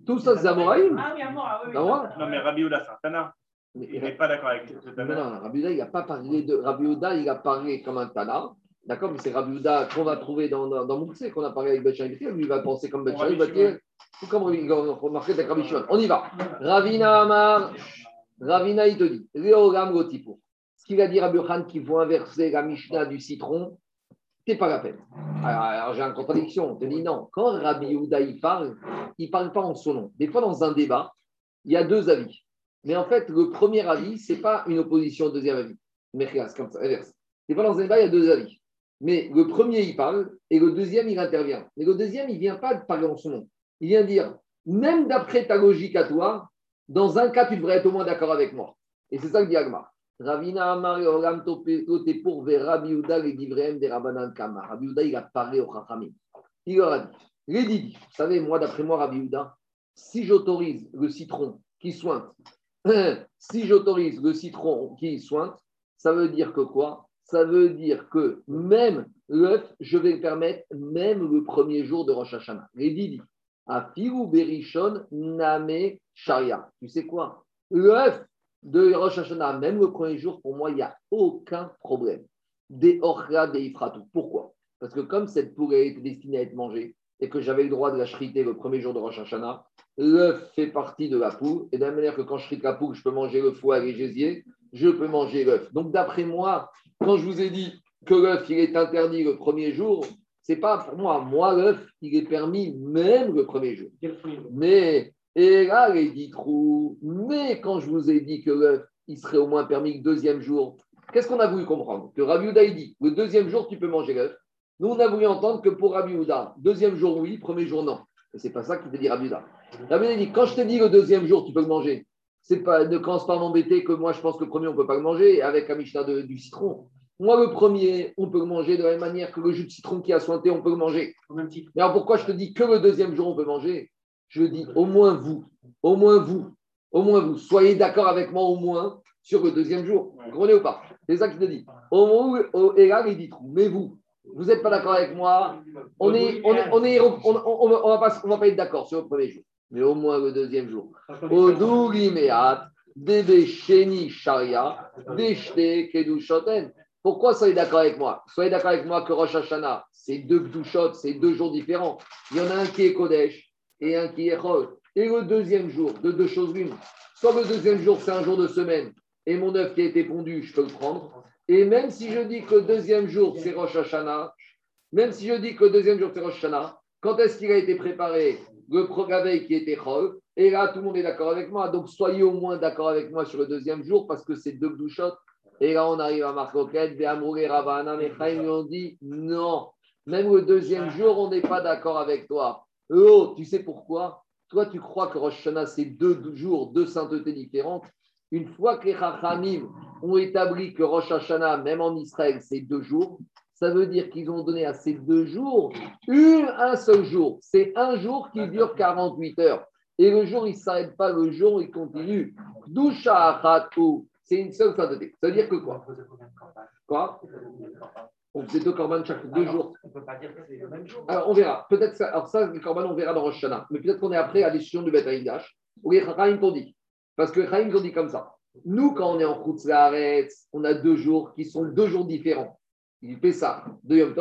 Speaker 1: Tout ça, c'est Amoraïm.
Speaker 3: Ah oui, Amor, ah oui. oui.
Speaker 1: Amora
Speaker 4: Non, mais Rabbi Oula, c'est un Tana. Il n'est pas d'accord avec ce
Speaker 1: Non,
Speaker 4: Tana.
Speaker 1: non, Rabbi Yehuda, il n'a pas parlé de. Rabbi Yehuda, il a parlé comme un Tana. D'accord, mais c'est Rabbi Yehuda qu'on va trouver dans, dans, dans qu'on a parlé avec Betchan Lui, il va penser comme dire. Tout comme remarquer avec Rabbi Shimon. On y va. Ravina Amar. Ravina, il te dit. Léogam Gotipo. Ce qu'il a dit Rabbi Yochanan qui faut inverser la Mishnah du citron, c'est pas la peine. Alors, alors, j'ai une contradiction. On te dit non. Quand Rabbi Yehuda il parle, il ne parle pas en son nom. Des fois, dans un débat, il y a deux avis. Mais en fait, le premier avis, ce n'est pas une opposition au deuxième avis. C'est comme ça, inverse. Fois, dans un débat, il y a deux avis. Mais le premier, il parle, et le deuxième, il intervient. Mais le deuxième, il ne vient pas de parler en son nom. Il vient dire, même d'après ta logique à toi, dans un cas, tu devrais être au moins d'accord avec moi. Et c'est ça que dit Agmar. Ravina Amar Tote pour Rabbi Yehuda les Divrem des Rabbanan Kama. Rabbi Yehuda, il a parlé au Chachamim. Il leur a dit, les Didi, vous savez, moi, d'après moi, Rabbi Yehuda, si j'autorise le citron qui sointe, si j'autorise le citron qui sointe, ça veut dire que quoi? Ça veut dire que même l'œuf, je vais le permettre même le premier jour de Rosh Hashanah. Les Didi, à Filou Berishon Name Sharia. Tu sais quoi? L'œuf de Rosh Hashanah, même le premier jour, pour moi, il n'y a aucun problème. Des Orla, des Ifratou. Pourquoi? Parce que comme cette poulet était destinée à être mangée et que j'avais le droit de la shriter le premier jour de Rosh Hashanah, l'œuf fait partie de la poule. Et de la même manière que quand je shrite la poule, je peux manger le foie et les gésiers, je peux manger l'œuf. Donc, d'après moi, quand je vous ai dit que l'œuf, il est interdit le premier jour, c'est pas pour moi. Moi, l'œuf, il est permis même le premier jour. Mais, et là, les dix trous, mais quand je vous ai dit que l'œuf, il serait au moins permis le deuxième jour, qu'est-ce qu'on a voulu comprendre? Que il dit, le deuxième jour, tu peux manger l'œuf. Nous, on a voulu entendre que pour Rabbi Houda, deuxième jour, oui, premier jour, non. Et c'est pas ça qu'il te dit Rabbi Houda. Rabbi Houda dit, quand je t'ai dit le deuxième jour, tu peux le manger, c'est pas, ne commence pas à m'embêter que moi, je pense que le premier, on ne peut pas le manger avec la Mishnah de- du citron. Moi, le premier, on peut le manger de la même manière que le jus de citron qui a sointé, on peut le manger.
Speaker 3: Même titre.
Speaker 1: Mais alors pourquoi je te dis que le deuxième jour on peut manger? Je dis au moins vous, au moins vous, au moins vous, soyez d'accord avec moi au moins sur le deuxième jour. Vous comprenez ou pas? C'est ça que je te dis. Au moins, et là, il dit. Mais vous, vous n'êtes pas d'accord avec moi, on est, on est, on est, on, va- pas, va pas être d'accord sur le premier jour. Mais au moins le deuxième jour. Pourquoi soyez d'accord avec moi? Soyez d'accord avec moi que Rosh Hashanah, c'est deux c'est deux jours différents. Il y en a un qui est Kodesh et un qui est Chol. Et le deuxième jour, de deux choses l'une. Soit le deuxième jour, c'est un jour de semaine, et mon œuf qui a été pondu, je peux le prendre. Et même si je dis que le deuxième jour, c'est Rosh Hashanah, même si je dis que le deuxième jour, c'est Rosh Hashanah, quand est-ce qu'il a été préparé Le pro- la veille qui était Chol? Et là, tout le monde est d'accord avec moi. Donc, soyez au moins d'accord avec moi sur le deuxième jour, parce que c'est deux Gdushot. Et là, on arrive à Marcoquette, Béamouré, Ravana, Mechaim, et on dit non. Même le deuxième jour, on n'est pas d'accord avec toi. Oh, tu sais pourquoi? Toi, tu crois que Rosh Hashanah, c'est deux jours, deux saintetés différentes. Une fois que les Chachamim ont établi que Rosh Hashanah, même en Israël, c'est deux jours, ça veut dire qu'ils ont donné à ces deux jours une, un seul jour. C'est un jour qui dure 48 heures. Et le jour, il ne s'arrête pas, le jour, il continue. Doucha c'est une seule sainteté. Ça veut dire que quoi? Quoi? On faisait deux corbanes chaque deux jours.
Speaker 3: On ne peut pas dire que c'est le même jour.
Speaker 1: Alors, on verra. Peut-être ça, alors ça, les corbanes, on verra dans Rosh Hashanah. Mais peut-être qu'on est après à la décision du Beth Amikdash. Où les Chaim t'ont dit. Parce que Chaim t'ont dit comme ça. Nous, quand on est en Chutz Laaretz, on a deux jours qui sont deux jours différents. Il fait ça, deux Yom.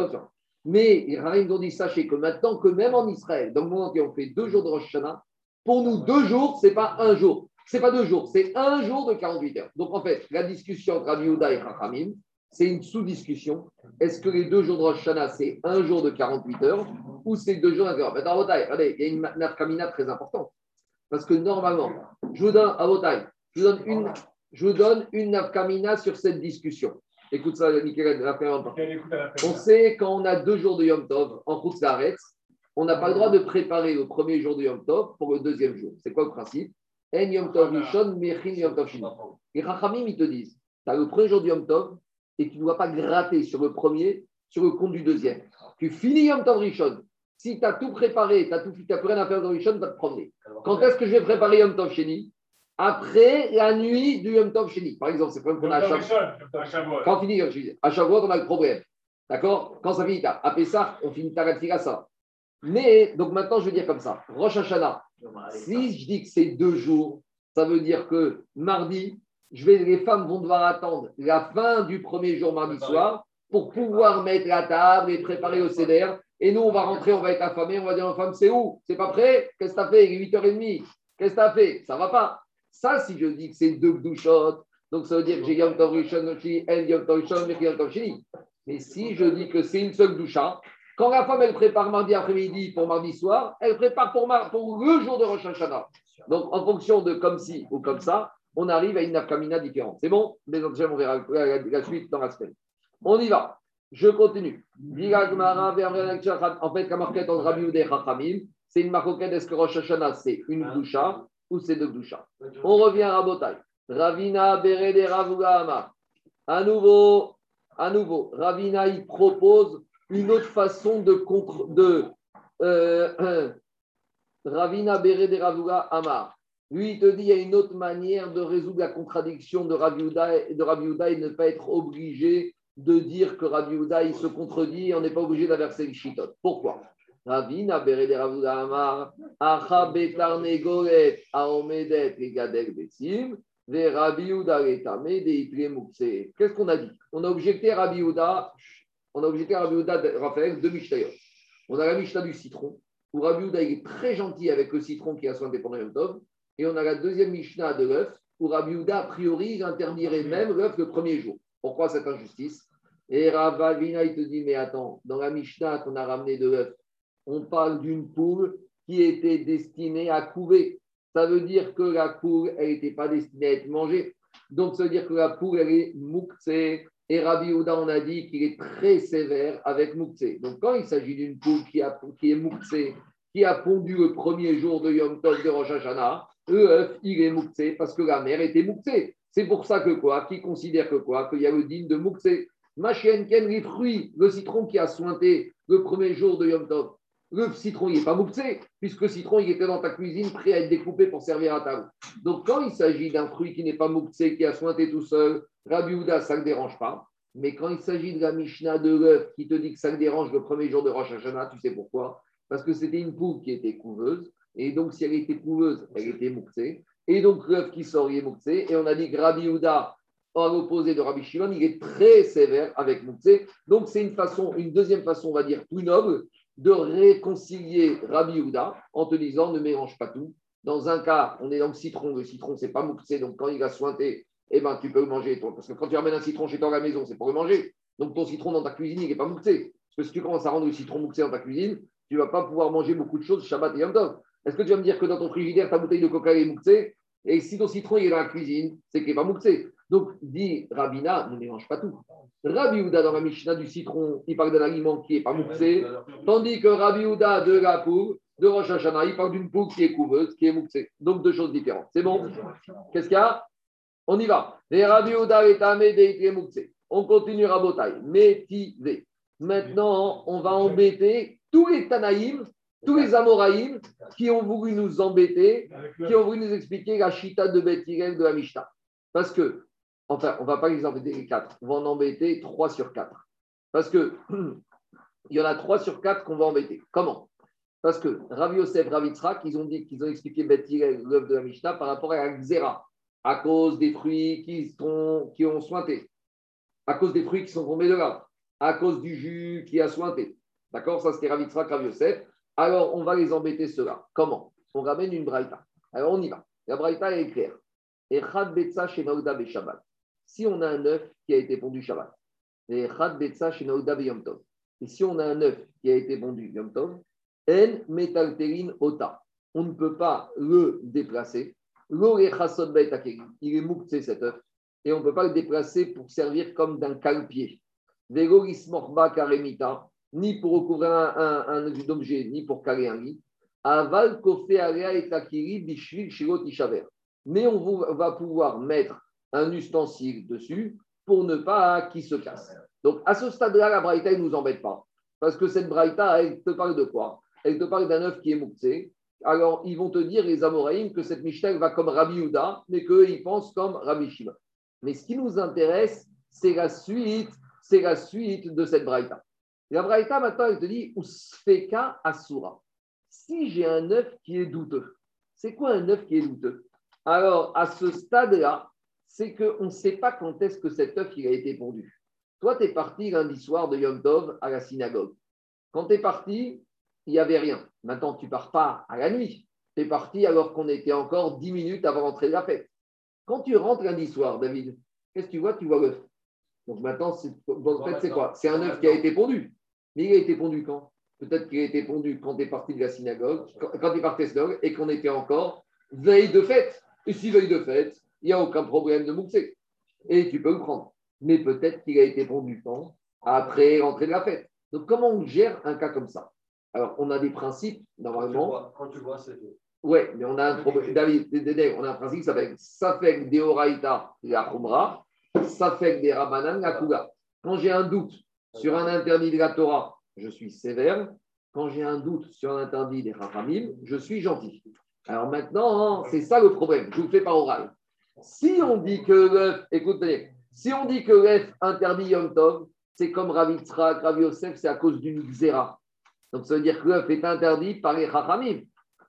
Speaker 1: Mais Chaim t'ont dit, sachez que maintenant que même en Israël, dans le monde entier, on fait deux jours de Rosh Hashanah, pour nous, deux jours, c'est pas un jour. C'est pas deux jours, c'est un jour de 48 heures. Donc, en fait, la discussion entre Rabbi et Chachamim, c'est une sous-discussion. Est-ce que les deux jours de Rosh Hashanah, c'est un jour de 48 heures ou c'est deux jours d'intervalle Maintenant, à Votaï, regardez, il y a une nafkamina très importante. Parce que normalement, je vous donne, à Votaï, je vous donne une, je vous donne une nafkamina sur cette discussion. Écoute ça, Michael, la première. On sait quand on a deux jours de Yom Tov en route d'arrêt, on n'a pas le droit de préparer le premier jour de Yom Tov pour le deuxième jour. C'est quoi le principe? En Yom Tov Rishon, Mechin Yom Tov Sheni. Les Chachamim, ils te disent, tu as le premier jour du Yom Tov et tu ne dois pas gratter sur le premier, sur le compte du deuxième. Tu finis Yom Tov Rishon. Si tu as tout préparé, tu n'as plus rien à faire dans Rishon, tu vas te promener. Quand est-ce que je vais préparer Yom Tov Sheni Après la nuit du Yom Tov Sheni. Par exemple, c'est le problème qu'on a à Shavuot. Quand on finit à Shavuot, on a le problème. D'accord? Quand ça finit, à Pessah, on finit Tarat ça. Mais, donc maintenant, je vais dire comme ça Rosh Hashanah, si je dis que c'est deux jours, ça veut dire que mardi, je vais, les femmes vont devoir attendre la fin du premier jour mardi soir pour pouvoir mettre la table et préparer au CDR. Et nous, on va rentrer, on va être affamés, on va dire aux femmes, c'est où? C'est pas prêt? Qu'est-ce que tu as fait? Il est 8h30. Qu'est-ce que tu as fait? Ça va pas. Ça, si je dis que c'est deux douchottes, donc ça veut dire que j'ai Yom Rishon, Yom Yom Mais si je dis que c'est une seule doucha, quand la femme, elle prépare mardi après-midi pour mardi soir, elle prépare pour, pour le jour de Rosh Hashanah. Donc, en fonction de comme ci ou comme ça, on arrive à une nafkamina différente. C'est bon? Mais on verra la, suite dans la semaine. On y va. Je continue. En fait, la marquette entre Rabbi et Chachamim, c'est une marquette est-ce que Rosh Hashanah, c'est une doucha ou c'est deux douchas? On revient à Rabotai. Ravina Berede Ravuga À nouveau, à nouveau, Ravina, il propose une autre façon de. de euh, Ravina Berede Ravuga Amar. Lui, il te dit, il y a une autre manière de résoudre la contradiction de Rabbi et de Rabbi et ne pas être obligé de dire que Rabbi Uda, il se contredit et on n'est pas obligé d'inverser le chitot. Pourquoi? Ravina Berede Ravuga Amar, Acha Betar Negoret, Aomedet, Egadek Besim, Ve Rabbi Uda Qu'est-ce qu'on a dit? On a objecté Rabbi Uda, on a objecté Rabbi Uda, Raphaël, deux Mishnayot. On a la Mishnah du citron, où Rabbi Uda est très gentil avec le citron qui a soin des Yom et on a la deuxième Mishnah de l'œuf, où Rabbi Uda, a priori, interdirait même l'œuf le premier jour. Pourquoi cette injustice? Et Ravina, il te dit, mais attends, dans la Mishnah qu'on a ramené de l'œuf, on parle d'une poule qui était destinée à couver. Ça veut dire que la poule, elle n'était pas destinée à être mangée. Donc, ça veut dire que la poule, elle est moukse. Et Rabbi Ouda, on a dit qu'il est très sévère avec moukse. Donc, quand il s'agit d'une poule qui, a, qui est moukse, qui a pondu le premier jour de Yom Tov de Rosh Hashanah, le œuf, il est mouktsé parce que la mère était mouktsé. C'est pour ça que quoi? Qui considère que quoi? Qu'il y a le digne de mouktsé. Ma chienne, les fruits, le citron qui a sointé le premier jour de Yom Tov, le citron, il n'est pas mouktsé, puisque le citron, il était dans ta cuisine, prêt à être découpé pour servir à table. Donc, quand il s'agit d'un fruit qui n'est pas mouktsé, qui a sointé tout seul, Rabbi Houda, ça ne dérange pas. Mais quand il s'agit de la Mishnah de l'œuf qui te dit que ça le dérange le premier jour de Rosh Hashanah, tu sais pourquoi? Parce que c'était une poule qui était couveuse et donc, si elle était couveuse, elle était mouxée. Et donc, l'œuf qui sort, il est. Et on a dit que Rabbi Houda, en opposé de Rabbi Shimon, il est très sévère avec mouxé. Donc, c'est une façon, une deuxième façon, on va dire, plus noble de réconcilier Rabbi Houda en te disant ne mélange pas tout. Dans un cas, on est dans le citron. Le citron, c'est pas mouxé. Donc, quand il va sointer, eh ben, tu peux le manger. Toi. Parce que quand tu ramènes un citron chez toi à la maison, c'est pour le manger. Donc, ton citron dans ta cuisine, il n'est pas mouxé. Parce que si tu commences à rendre le citron mouxé dans ta cuisine, tu ne vas pas pouvoir manger beaucoup de choses Shabbat et Yom Tov. Est-ce que tu vas me dire que dans ton frigidaire, ta bouteille de coca est mouxée Et si ton citron est dans la cuisine, c'est qu'il n'est pas mouxé. Donc, dit Rabina, ne mélange pas tout. Rabbi Houda, dans la Mishnah du citron, il parle d'un aliment qui n'est pas mouxé, tandis que Rabbi Houda, de la poule, de Rosh Hashanah, il parle d'une poule qui est couveuse, qui est mouxée. Donc, deux choses différentes. C'est bon? Qu'est-ce qu'il y a? On y va. Les Rabbi Houda est amé mouxé. On continue à Botaï. Métivé. Maintenant, on va embêter tous les Tanaïm tous les Amoraïm qui ont voulu nous embêter, qui ont voulu nous expliquer la chita de Beth de la Mishnah. Parce que, on ne va pas les embêter les quatre, on va en embêter trois sur quatre. Parce que il y en a trois sur quatre qu'on va embêter. Comment? Parce que Rav Yosef, Rav ils ont dit qu'ils ont expliqué l'œuvre de la Mishnah, par rapport à la Xéra, à cause des fruits qui, ont sointé, à cause des fruits qui sont tombés de là, à cause du jus qui a sointé. D'accord? Ça, c'était Rav Yitzhak, Yosef. Alors, on va les embêter cela. Comment? On ramène une braïta. Alors, on y va. La braïta est claire. Et betsa chez Shabbat. Si on a un œuf qui a été pondu Shabbat, et si on a un œuf qui a été pondu Yom Tov, en metalterin ota. On ne peut pas le déplacer. Il est mouktsé cet œuf. Et on ne peut pas le déplacer pour servir comme d'un calpier. Vegorismorba karemita ni pour recouvrir un, un, objet, ni pour caler un lit. Aval kofé alea et takiri bishvil shirot mais on va pouvoir mettre un ustensile dessus pour ne pas qu'il se casse. Donc, à ce stade-là, la braïta, ne nous embête pas. Parce que cette braïta, elle te parle de quoi? Elle te parle d'un œuf qui est mouxé. Alors, ils vont te dire, les Amoraïm, que cette Mishnah va comme Rabbi Houda, mais qu'eux, ils pensent comme Rabbi Shimon. Mais ce qui nous intéresse, c'est la suite, c'est la suite de cette braïta. La braïta, maintenant, elle te dit, Usfeka Asura. Si j'ai un œuf qui est douteux, c'est quoi un œuf qui est douteux? Alors, à ce stade-là, c'est qu'on ne sait pas quand est-ce que cet œuf il a été pondu. Toi, tu es parti lundi soir de Yom Tov à la synagogue. Quand tu es parti, il n'y avait rien. Maintenant, tu pars pas à la nuit. Tu es parti alors qu'on était encore 10 minutes avant l'entrée de la fête. Quand tu rentres lundi soir, David, qu'est-ce que tu vois? Tu vois l'œuf. Donc maintenant, c'est, bon, en fait, c'est quoi? C'est un œuf qui a été pondu. Mais il a été pondu quand? Peut-être qu'il a été pondu quand tu es parti de la synagogue, quand, quand tu es parti de la synagogue et qu'on était encore veille de fête. Et si veille de fête, il n'y a aucun problème de mouxer. Et tu peux le prendre. Mais peut-être qu'il a été pondu quand Après l'entrée de la fête. Donc comment on gère un cas comme ça? Alors, on a des principes, normalement.
Speaker 6: Quand tu vois, c'est
Speaker 1: Ouais, mais on a un problème. David, on a un principe qui s'appelle Safek de Oraita la Khumra, Safek de Rabanan la Kuga. Quand j'ai un doute sur un interdit de la Torah, je suis sévère. Quand j'ai un doute sur un interdit des Rachamim, je suis gentil. Alors maintenant, hein, c'est ça le problème. Je vous le fais par oral. Si on dit que l'œuf, écoutez, si on dit que l'œuf interdit Yom Tov, c'est comme Rav Yitzhak, Rav Yosef, c'est à cause d'une xéra. Donc ça veut dire que l'œuf est interdit par les Rachamim.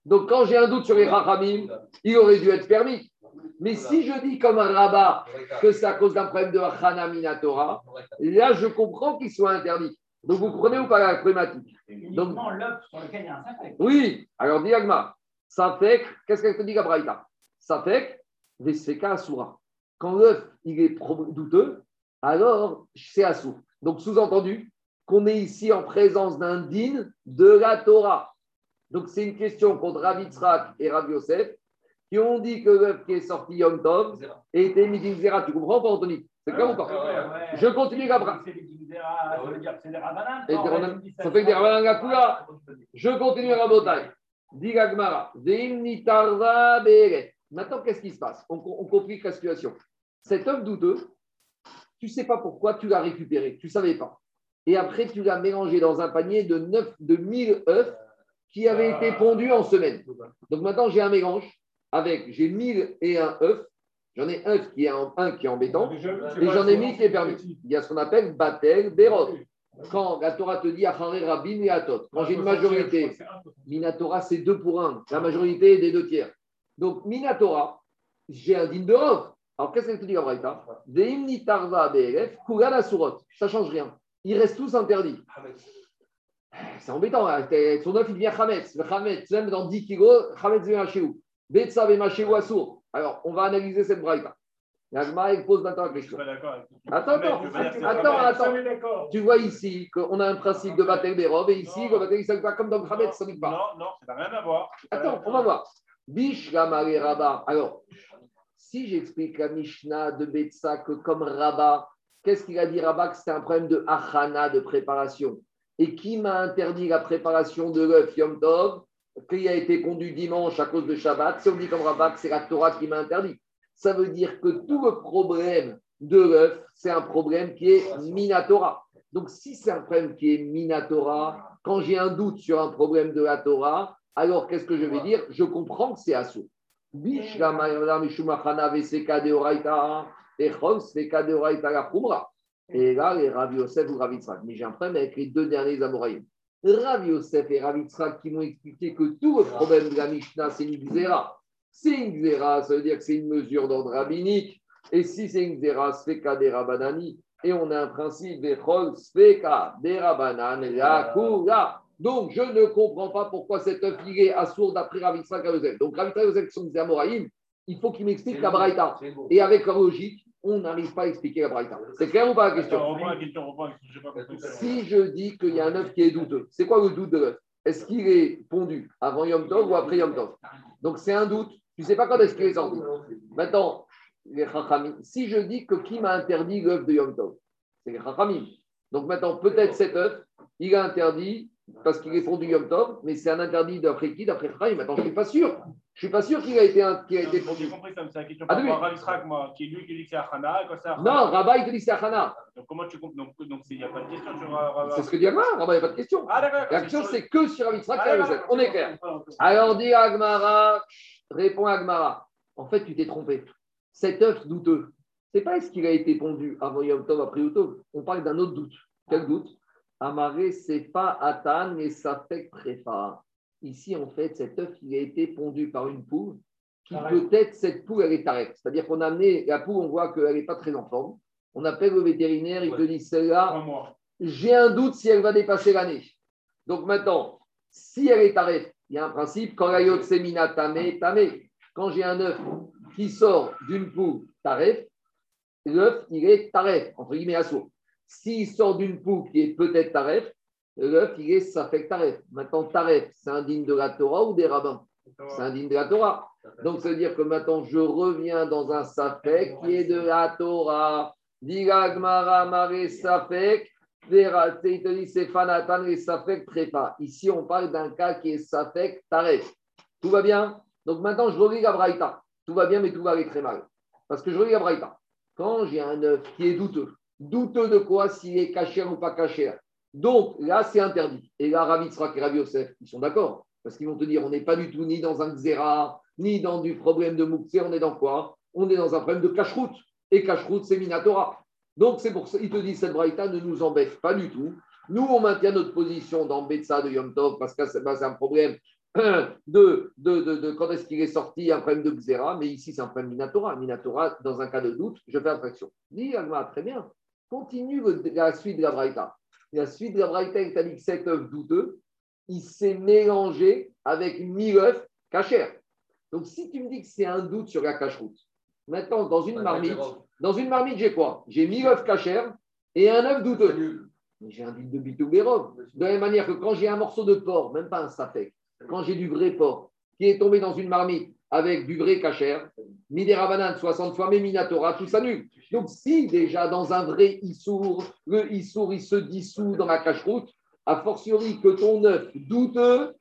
Speaker 1: Donc, quand j'ai un doute sur les Rachamim, il aurait dû être permis. Mais si je dis comme un rabat que c'est à cause d'un problème de Hana Minatora, là, je comprends qu'il soit interdit. Donc, vous comprenez ou pas la problématique?
Speaker 3: L'œuf sur lequel il y a un.
Speaker 1: Oui, alors diagma, ça fait, qu'est-ce qu'elle te dit, Gabraïta? Ça fait, Vesfeka Asura. Quand l'œuf, il est douteux, alors c'est Assour. Donc, sous-entendu, qu'on est ici en présence d'un din de la Torah. Donc, c'est une question contre Rav Yitzhak et Rav Yosef qui ont dit que l'œuf qui est sorti Yom Tov était Midin Zera. Tu comprends pas, Anthony? C'est clair ou pas? Je continue, Gabra.
Speaker 3: C'est des Gimzera, ça
Speaker 1: fait des.
Speaker 3: Ah,
Speaker 1: Je continue, Rabotai. Dit Gagmara. Veim nitarva be'eret. Maintenant, qu'est-ce qui se passe? On, on complique la situation. Cet œuf douteux, tu ne sais pas pourquoi tu l'as récupéré. Tu ne savais pas. Et après, tu l'as mélangé dans un panier de, 9, de 1000 œufs qui avaient été pondus en semaine. Donc maintenant, j'ai un mélange avec, j'ai 1000 et un œuf. J'en ai un qui est, un qui est embêtant et j'en ai mis qui est permis. Il y a ce qu'on appelle Batel Berot. Quand la Torah te dit Acharé Rabin et Atot, quand j'ai une majorité, Minatora, c'est deux pour un. La majorité est des deux tiers. Donc, Minatora, j'ai un din de Rov. Alors, qu'est-ce qu'elle te dit, la Braïta Veim nitarva be'elef, kugan asurot. Ça ne change rien. Ils restent tous interdits. C'est embêtant. hein. Son œuf, il devient Hametz. Le Hametz, même dans 10 kilos, Hametz devient Machéou. Betsa ve Machéou Assour. Alors, on va analyser cette Braïta. L'Agma, il pose maintenant la
Speaker 4: Je suis
Speaker 1: question.
Speaker 4: pas d'accord avec
Speaker 1: Attends, attends, attends, attends. Tu vois ici qu'on a un principe de Batel Berov et ici, le Batel, il s'applique pas comme dans le Hametz, ça ne pas.
Speaker 4: Non, non, ça n'a rien à voir.
Speaker 1: Attends, on va voir. Bish Rabat. Alors, si j'explique la Mishnah de Betsa que comme Rabat, qu'est-ce qu'il a dit Rabat Que c'était un problème de achana, de préparation? Et qui m'a interdit la préparation de l'œuf Yom Tov, qui a été conduit dimanche à cause de Shabbat? Si on dit comme Rabat que c'est la Torah qui m'a interdit, ça veut dire que tout le problème de l'œuf, c'est un problème qui est Minatora. Donc, si c'est un problème qui est Minatora, quand j'ai un doute sur un problème de la Torah, alors qu'est-ce que je vais dire? Je comprends que c'est Assou. Et là, les Rav Yosef ou Rav Yitzhak. Mais j'ai un problème avec les deux derniers Amoraïm. Rav Yosef et Rav Yitzhak qui m'ont expliqué que tout le problème de la Mishnah, c'est une xéra. C'est une xéra, ça veut dire que c'est une mesure d'ordre rabbinique. Et si c'est une xéra, sveka des Rabanani. Et on a un principe des chol, sveka des Rabanan, la kula. Donc, je ne comprends pas pourquoi cet œuf il est assourd d'après Rav Yitzhak et Yosef. Donc, Rav Yitzhak et Yosef qui sont des Amoraïm, il faut qu'ils m'expliquent la Braïta. Et avec leur logique, on n'arrive pas à expliquer la Braïta. C'est clair ou pas la question
Speaker 4: la la.
Speaker 1: Si je dis qu'il y a un œuf qui est douteux, c'est quoi le doute de l'œuf? Est-ce qu'il est pondu avant Yom Tov ou après Yom Tov? Donc c'est un doute. Tu ne sais pas quand est-ce qu'il est sorti. Maintenant, les Chachamim, si je dis que qui m'a interdit l'œuf de Yom Tov? C'est les Chachamim. Donc maintenant, peut-être cet œuf, il est interdit parce qu'il est pondu Yom Tov, mais c'est un interdit d'après qui D'après Chachamim. Maintenant, je ne suis pas sûr. Je suis pas sûr qu'il a été, un- qu'il a été
Speaker 4: J'ai
Speaker 1: pondu.
Speaker 4: compris ça, mais c'est la question
Speaker 1: Ah,
Speaker 4: Rav Yitzhak, moi, qui est lui qui dit que c'est Achana.
Speaker 1: Non, Rabat, il te dit c'est Achana.
Speaker 4: Donc comment tu comprends Donc il n'y a pas de question sur Rav. Rav-
Speaker 1: C'est ce que dit Agmara. Rabat, il n'y a pas de question.
Speaker 4: Ah d'accord.
Speaker 1: La question, c'est que sur
Speaker 4: Ah,
Speaker 1: et
Speaker 4: d'accord,
Speaker 1: Yosef. On est clair. Alors dit Agmara, répond Agmara. En fait, tu t'es trompé. Cet œuf douteux, c'est pas est-ce qu'il a été pondu avant Yom Tov, après Yom Tov. On parle d'un autre doute. Quel doute? Amaré, c'est pas Atan, mais ça fait préfa. Ici, en fait, cet œuf, il a été pondu par une poule qui
Speaker 3: Tarek.
Speaker 1: peut-être, cette poule, elle est tarek. C'est-à-dire qu'on a amené la poule, on voit qu'elle n'est pas très en forme. On appelle le vétérinaire, il te dit celle-là, j'ai un doute si elle va dépasser l'année. Donc maintenant, si elle est taref, il y a un principe, quand la yot semina tamé, tamé, quand j'ai un œuf qui sort d'une poule taref, l'œuf, il est taref, entre guillemets, assourd. S'il sort d'une poule qui est peut-être taref, l'œuf, il est safek taref. Maintenant, taref, c'est indigne de la Torah ou des rabbins? C'est indigne de la Torah. Donc, ça veut dire que maintenant, je reviens dans un safek qui est de la Torah. Diga Gmara Mare Safek, il te dit c'est Fanatan et Safek Trépa. Ici, on parle d'un cas qui est Safek Taref. Tout va bien? Donc maintenant, je relis la Braïta. Tout va bien, mais tout va aller très mal. Parce que je relis la Braïta. Quand j'ai un œuf qui est douteux, douteux de quoi S'il est caché ou pas caché. Donc là, c'est interdit. Et là, Rav Yitzhak et Rav Yosef, ils sont d'accord. Parce qu'ils vont te dire, on n'est pas du tout ni dans un xéra, ni dans du problème de Moukse, on est dans quoi? On est dans un problème de cache-route. Et cache-route, c'est Minatora. Donc c'est pour ça, il te dit, cette braïta ne nous embête pas du tout. Nous, on maintient notre position dans Betsa de Yom Tov, parce que c'est un problème de, de, de, quand est-ce qu'il est sorti, un problème de Xéra, mais ici, c'est un problème Minatora. Minatora, dans un cas de doute, je fais abstraction. Dis, Agma, très bien. Continue la suite de la braïta. La suite de la braïta, il t'a dit que cet œuf douteux, il s'est mélangé avec mille œufs cachers. Donc, si tu me dis que c'est un doute sur la cache-route, maintenant, dans une marmite, dans une marmite, j'ai quoi? J'ai 1000 œufs cachers et un œuf douteux. J'ai un doute de bitoubérov. De la même manière que quand j'ai un morceau de porc, même pas un safek, quand j'ai du vrai porc qui est tombé dans une marmite avec du vrai cachère, midera banane 60 fois, mais minatora, tout s'annule. Donc, si déjà dans un vrai issour, le issour, il se dissout dans la cache-route, a fortiori que ton œuf douteux,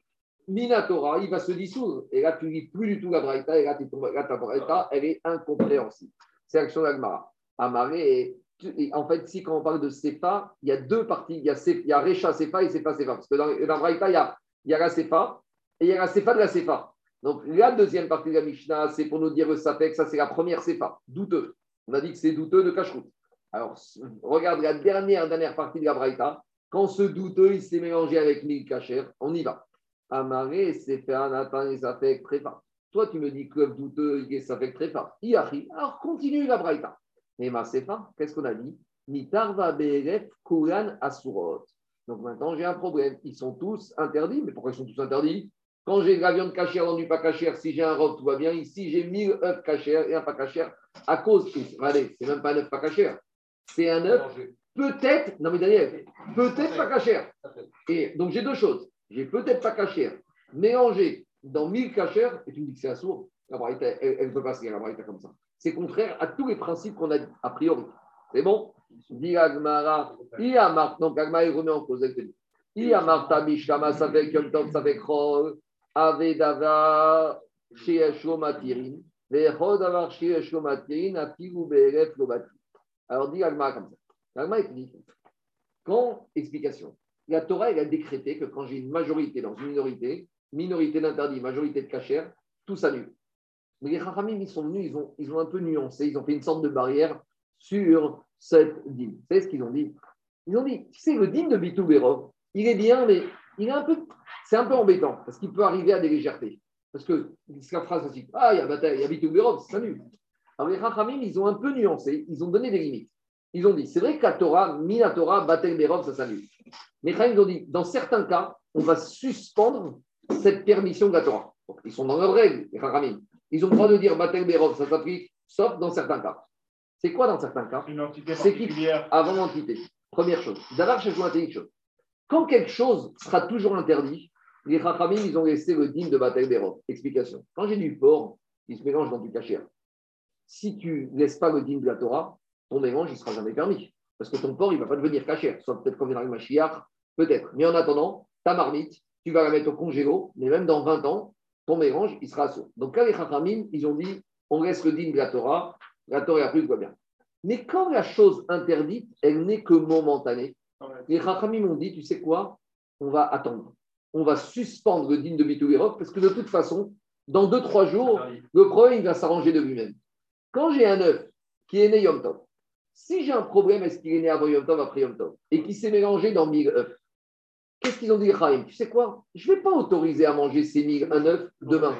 Speaker 1: Minatora, il va se dissoudre. Et là, tu ne lis plus du tout la Braïta, et là, là, ta Braïta, elle est incompréhensible. C'est l'action d'Agmara. Amaré, et, en fait, si quand on parle de Sefa, il y a deux parties. Il y a, Sef- il Recha Sefa et Sefa Sefa. Parce que dans, dans la Braïta, il y a, il y a la Sefa et il y a la Sefa de la Sefa. Donc, la deuxième partie de la Mishnah, c'est pour nous dire le Safek, ça c'est la première Sefa, douteux. On a dit que c'est douteux de cache-route. Alors, regarde la dernière, dernière partie de la Braïta. Quand ce douteux, il s'est mélangé avec mille cachères, on y va. Amaré, c'est fait un et fait prépa. Toi, tu me dis club douteux, et ça fait prépa. Iachi, alors continue la braïta. Mais ma sefa, qu'est-ce qu'on a dit? Mitarva beref kuran asurot. Donc maintenant, j'ai un problème. Ils sont tous interdits. Mais pourquoi ils sont tous interdits? Quand j'ai de la viande cachère dans du pas cachère, si j'ai un robe, tout va bien. Ici, j'ai 1000 œufs cachères et un pas cachère à cause. Allez, c'est même pas un œuf pas cachère. C'est un œuf peut-être, non mais Daniel, peut-être pas cachère. Et donc j'ai deux choses. J'ai peut-être pas cachère mélangé dans 1000 cachères, et tu me dis que c'est assourd. La braïta, elle ne peut pas se lire la braïta comme ça. C'est contraire à tous les principes qu'on a dit, a priori. C'est bon? Dit Agmara, Iamar, donc Agmara il remet en cause. elle te dit. Iamar Tabishama, ça fait Yom Tov, ça fait Krol, Alors dit Agmara comme ça. Te dit, quand, explication, la Torah, elle a décrété que quand j'ai une majorité dans une minorité, minorité d'interdit, majorité de cachère, tout s'annule. Mais les Chachamim, ils sont venus, ils ont, ils ont un peu nuancé, ils ont fait une sorte de barrière sur cette dîme. Vous savez ce qu'ils ont dit? Ils ont dit, tu sais, le dîme de Bitou Berov, il est bien, mais il est un peu, c'est un peu embêtant, parce qu'il peut arriver à des légèretés. Parce que, c'est la phrase aussi, ah, il y a, bataille, il y a Bitou Berov, ça s'annule. Alors les Chachamim, ils ont un peu nuancé, ils ont donné des limites. Ils ont dit, c'est vrai que la Torah, Mina Torah, Berov, ça s'annule. Mais ils ont dit, dans certains cas, on va suspendre cette permission de la Torah. Donc, ils sont dans leurs règles, les Chachamim. Ils ont le droit de dire Batel Berov, ça s'applique, sauf dans certains cas. C'est quoi dans certains cas?
Speaker 4: Une entité
Speaker 1: C'est qui
Speaker 4: particulière.
Speaker 1: Avant l'entité. Première chose. D'abord, je vous une chose. Quand quelque chose sera toujours interdit, les Chachamim, ils ont laissé le digne de Batel Berov. Explication. Quand j'ai du porc qui se mélange dans du cachère, si tu ne laisses pas le digne de la Torah, ton mélange, il ne sera jamais permis. Parce que ton porc, il ne va pas devenir cachère. Sauf peut-être qu'on viendra avec Machiach, peut-être. Mais en attendant, ta marmite, tu vas la mettre au congélo, mais même dans 20 ans, ton mélange, il sera assourd. Donc, quand les Chachamim, ils ont dit, on laisse le din de la Torah, la Torah a pris, tout va bien. Mais quand la chose interdite, elle n'est que momentanée, les Chachamim ont dit, tu sais quoi? On va attendre. On va suspendre le din de Bitouvirov parce que de toute façon, dans deux, trois jours, le problème il va s'arranger de lui-même. Quand j'ai un œuf qui est né Yom Tov, si j'ai un problème, est-ce qu'il est né avant Yom Tov, après Yom Tov, et qui s'est mélangé dans 1000 œufs, qu'est-ce qu'ils ont dit, Chaim? Tu sais quoi? Je ne vais pas autoriser à manger ces 1000 un œuf demain.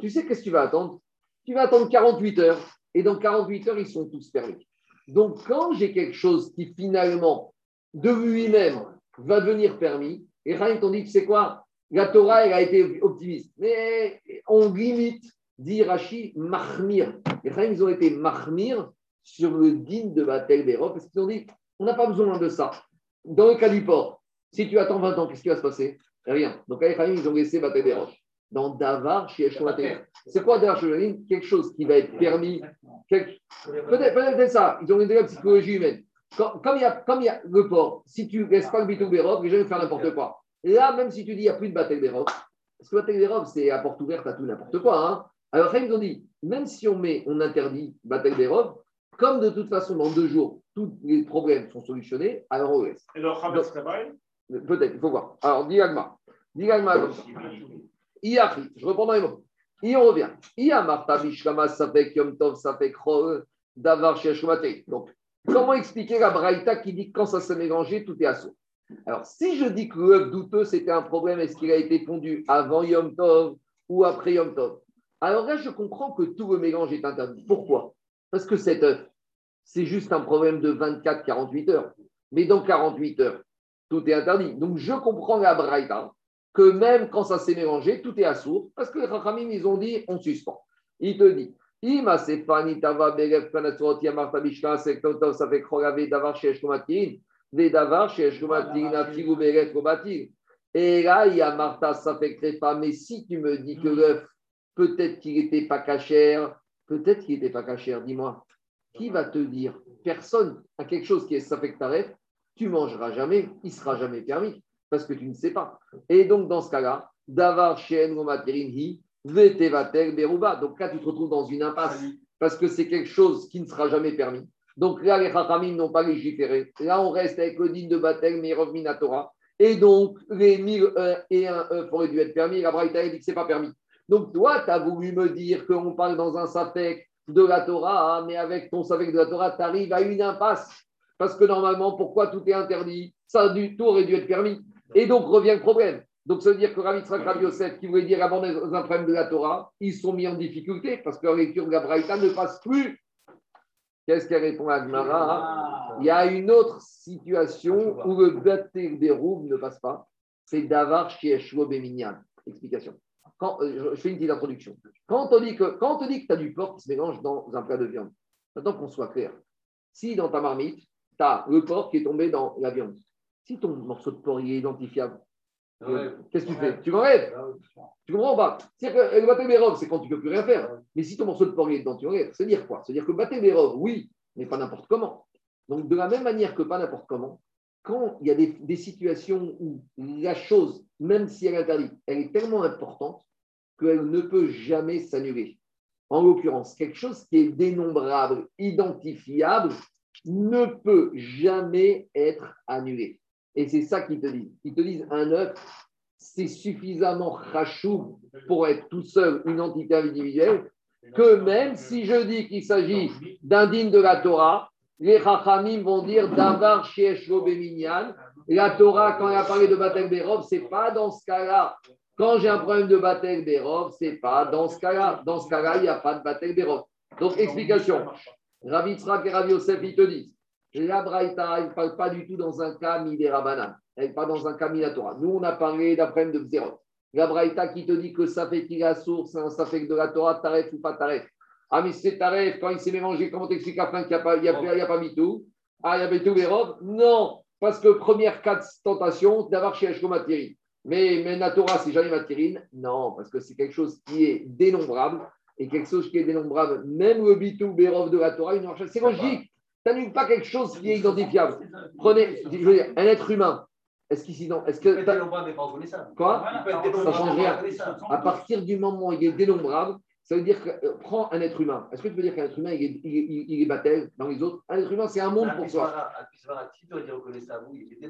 Speaker 1: Tu sais qu'est-ce que tu vas attendre? Tu vas attendre 48 heures, et dans 48 heures, ils sont tous permis. Donc, quand j'ai quelque chose qui finalement, de lui-même, va devenir permis, et Chaim t'ont dit, tu sais quoi La Torah, elle a été optimiste, mais on limite, dit Rashi, mahmir. Les Chaim, ils ont été mahmir sur le din de Batel Berov, parce qu'ils ont dit, on n'a pas besoin de ça. Dans le cas du port, si tu attends 20 ans, qu'est-ce qui va se passer? Rien. Donc, les Chaim, ils ont laissé Batel Berov. Dans Davar, chez. C'est quoi Davar chez Quelque chose qui va être permis. Quelque... Peut-être peut ça. Ils ont une la psychologie humaine. Comme, comme, il y a, comme il y a le port, si tu ne laisses pas le Bitou Berov, les gens vont faire n'importe quoi. Et là, même si tu dis qu'il n'y a plus de Batel Berov, parce que Batel Berov, c'est à porte ouverte à tout n'importe quoi. Hein. Alors, ils ont dit, même si on met, on interdit Batel Berov, comme de toute façon, dans deux jours, tous les problèmes sont solutionnés, alors on laisse.
Speaker 4: Et Kabbalah
Speaker 1: Peut-être, il faut voir. Alors, Diagma. Diagma comme ça. Je reprends dans les mots. Et on revient. Iamarta Bishkama Safek Yom Tov Safek Chol Davar. Donc, comment expliquer la Braïta qui dit que quand ça s'est mélangé, tout est assaut? Alors, si je dis que l'œuf douteux, c'était un problème, est-ce qu'il a été pondu avant Yom Tov ou après Yom Tov? Alors là, je comprends que tout le mélange est interdit. Pourquoi? Parce que cet œuf, c'est juste un problème de 24-48 heures. Mais dans 48 heures, tout est interdit. Donc, je comprends la Braïta que même quand ça s'est mélangé, tout est assourd, parce que les Chachamim, ils ont dit, on suspend. Il te dit, Ima sefani tava beref kanatzorot yamarta bishka sektotov safek chorave davar sheesh komatin, ve davar sheesh komatin afigu beref komatin. Et là, il y a Martha safek trefa, mais si tu me dis que l'œuf, peut-être qu'il n'était pas cachère, peut-être qu'il n'était pas cachère, dis-moi, qui va te dire? Personne à quelque chose qui est safek taref, tu mangeras jamais, il sera jamais permis parce que tu ne sais pas. Et donc, dans ce cas-là, Davar Shen Hi, Vetevater Beruba. Donc là, tu te retrouves dans une impasse parce que c'est quelque chose qui ne sera jamais permis. Donc là, les Chachamim n'ont pas légiféré. Là, on reste avec le din de Batel, mais Minatora. Et donc, les 1001 et 1 œufs auraient dû être permis. La Braïta dit que ce n'est pas permis. Donc, toi, tu as voulu me dire qu'on parle dans un Safek de la Torah, mais avec ton Safek de la Torah, tu arrives à une impasse. Parce que normalement, pourquoi tout est interdit? Ça, du tout aurait dû être permis. Et donc revient le problème. Donc ça veut dire que Rav Yitzhak Rav Yosef, qui voulait dire avant un problème de la Torah, ils sont mis en difficulté parce que la lecture de la Braïta ne passe plus. Qu'est-ce qu'elle répond à Gmara Il y a une autre situation où le bâtir des roues ne passe pas. C'est Davar Shieshua Beminyan. Explication. Quand, je fais une petite introduction. Quand on dit que, quand on dit que tu as du porc qui se mélange dans un plat de viande, maintenant qu'on soit clair, si dans ta marmite, tu as le porc qui est tombé dans la viande, si ton morceau de porc est identifiable, qu'est-ce que tu fais Tu m'enlèves Tu comprends pas? C'est-à-dire que le baptême c'est quand tu ne peux plus rien faire. Mais si ton morceau de porc est dedans, tu enlèves. C'est dire quoi? C'est-à-dire que le baptême oui, mais pas n'importe comment. Donc, de la même manière que pas n'importe comment, quand il y a des, des, situations où la chose, même si elle est interdite, elle est tellement importante qu'elle ne peut jamais s'annuler. En l'occurrence, quelque chose qui est dénombrable, identifiable, ne peut jamais être annulé. Et c'est ça qu'ils te disent. Ils te disent un œuf, c'est suffisamment rachou pour être tout seul une entité individuelle, que même si je dis qu'il s'agit d'un digne de la Torah, les Chachamim vont dire Davar Sheeshlo Beminyan. La Torah, quand elle a parlé de Batel ce n'est pas dans ce cas-là. Quand j'ai un problème de Batel ce n'est pas dans ce cas-là. Dans ce cas-là, il n'y a pas de Batel Berov. Donc, explication. Rav Yitzhak et Rav Yosef, ils te disent la Braïta, elle ne parle pas du tout dans un cas Midera Elle parle dans un cas Minatora. Nous, on a parlé d'après de Zerot. La Braïta qui te dit que ça fait qu'il a source, un ça fait de la Torah, taref ou pas taref. Ah, mais c'est taref, quand il s'est mélangé, comment t'expliques à fin qu'il n'y a, pas, il a, pas Ah, il y avait tout Vérov Non, parce que première cas de tentation, d'avoir chez Matiri. Mais, mais la Torah, c'est jamais Matérine Non, parce que c'est quelque chose qui est dénombrable. Et quelque chose qui est dénombrable, même le bitou Bérov de la Torah, c'est logique. Ça n'est pas quelque chose qui est identifiable. Prenez, je veux dire, un être humain. Est-ce qu'ici, non Est-ce
Speaker 6: Il peut
Speaker 1: que.
Speaker 6: être dénombrable, mais pas reconnaissable.
Speaker 1: Quoi
Speaker 6: Il
Speaker 1: Ça change rien. À partir du moment où il est dénombrable, ça veut dire que. euh, prends un être humain. Est-ce que tu peux dire qu'un être humain, il est, il, est- il est battel dans les autres? Un être humain, c'est un monde pour soi.
Speaker 6: Il est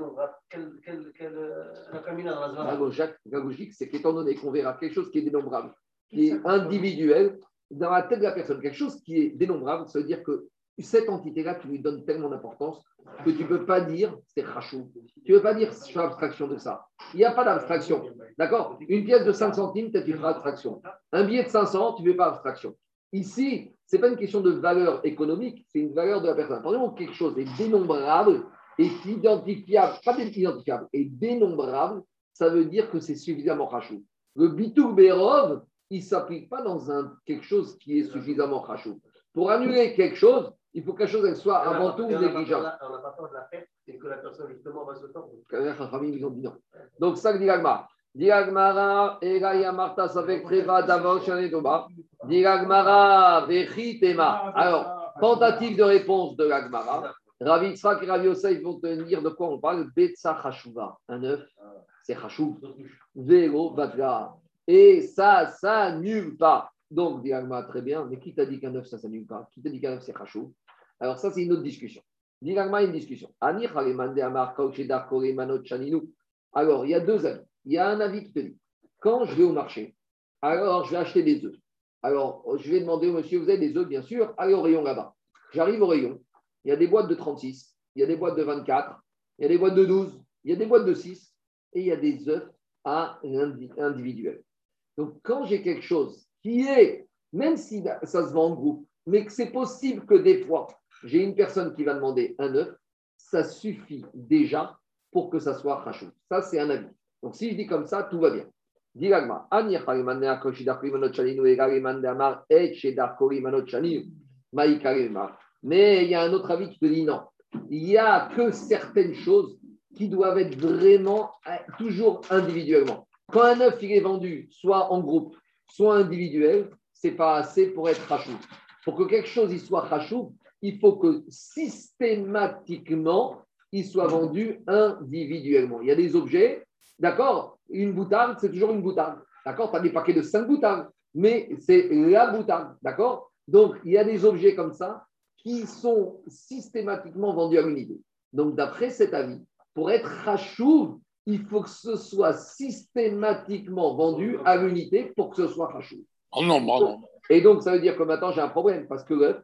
Speaker 6: quel, euh, la camina dans la
Speaker 1: La
Speaker 6: zone?
Speaker 1: Logique, la logique, c'est qu'étant donné qu'on verra quelque chose qui est dénombrable, qui est individuel, dans la tête de la personne, quelque chose qui est dénombrable, ça veut dire que cette entité-là, tu lui donnes tellement d'importance que tu ne peux pas dire c'est rachou. Tu ne peux pas dire je fais abstraction de ça. Il n'y a pas d'abstraction. D'accord? Une pièce de 5 centimes, peut-être tu feras abstraction. Un billet de 500, tu ne fais pas abstraction. Ici, ce n'est pas une question de valeur économique, c'est une valeur de la personne. Par exemple, quelque chose est dénombrable, est identifiable, pas identifiable, est dénombrable, ça veut dire que c'est suffisamment rachou. Le bitou berov, il ne s'applique pas dans un, quelque chose qui est suffisamment rachou. Pour annuler quelque chose, il faut que la chose elle soit avant tout négligeable.
Speaker 6: peur de la perte et que la personne, justement, va se tendre.
Speaker 1: Les Chachamim, ils ont dit non. Donc, ça que dit l'Agmara. Dit Marta Savek Treva. Dit l'Agmara, Vechi Tema. Alors, tentative de réponse de l'Agmara. Ravi Yitzhak et Ravi Yosef vont te dire de quoi on parle. Betsa Chashuva. Un œuf, c'est Chashuv. Vélo Batra. Et ça, ça nulle pas. Donc, dit l'Agmara, très bien. Mais qui t'a dit qu'un œuf, ça, ça nulle pas? Qui t'a dit qu'un œuf, c'est Chashuv Alors, ça, c'est une autre discussion. Dit l'Agmara, une discussion. Alors, il y a deux avis. Il y a un avis qui te dit quand je vais au marché, alors je vais acheter des œufs. Alors, je vais demander au monsieur, vous avez des œufs, bien sûr, allez au rayon là-bas. J'arrive au rayon, il y a des boîtes de 36, il y a des boîtes de 24, il y a des boîtes de 12, il y a des boîtes de 6, et il y a des œufs à indi- individuel. Donc, quand j'ai quelque chose qui même si ça se vend en groupe, mais que c'est possible que des fois, j'ai une personne qui va demander un œuf, ça suffit déjà pour que ça soit rachou. Ça, c'est un avis. Donc, si je dis comme ça, tout va bien. Mais il y a un autre avis qui te dit non. Il n'y a que certaines choses qui doivent être vraiment euh, toujours individuellement. Quand un œuf il est vendu soit en groupe, soit individuel, c'est pas assez pour être rachou. Pour que quelque chose il soit rachou, il faut que systématiquement il soit vendu individuellement. Il y a des objets, d'accord Une boutarde, c'est toujours une boutarde. D'accord Tu as des paquets de 5 boutardes, mais c'est la boutarde. D'accord Donc, il y a des objets comme ça qui sont systématiquement vendus à l'unité. Donc, d'après cet avis, pour être rachou, il faut que ce soit systématiquement vendu à l'unité pour que ce soit rachou.
Speaker 2: Oh non, pardon.
Speaker 1: Et donc, ça veut dire que maintenant, j'ai un problème parce que l'œuf,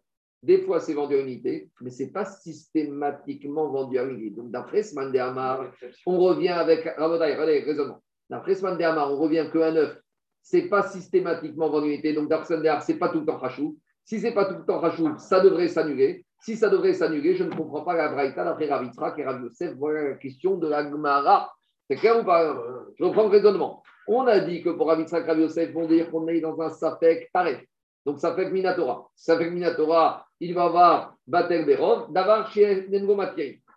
Speaker 1: des fois, c'est vendu à unité, mais ce n'est pas systématiquement vendu à unité. Donc, d'après Sman de Hamar, on revient avec. Regardez, raisonnement. D'après Sman de Hamar, on revient qu'un œuf, ce n'est pas systématiquement vendu à unité. Donc, d'après Sman de Hamar, ce n'est pas tout le temps rachou. Si ce n'est pas tout le temps rachou, ça devrait s'annuler. Si ça devrait s'annuler, je ne comprends pas la Braïta d'après Ravitra et Rav Yosef. Voilà la question de la Gemara. C'est clair ou pas Je reprends le raisonnement. On a dit que pour Ravitra et Rav Yosef, vont dire qu'on est dans un Safek taré. Donc, Safek Minatora. Safek Minatora, il va avoir Batel Berov, d'avoir chez Nengo.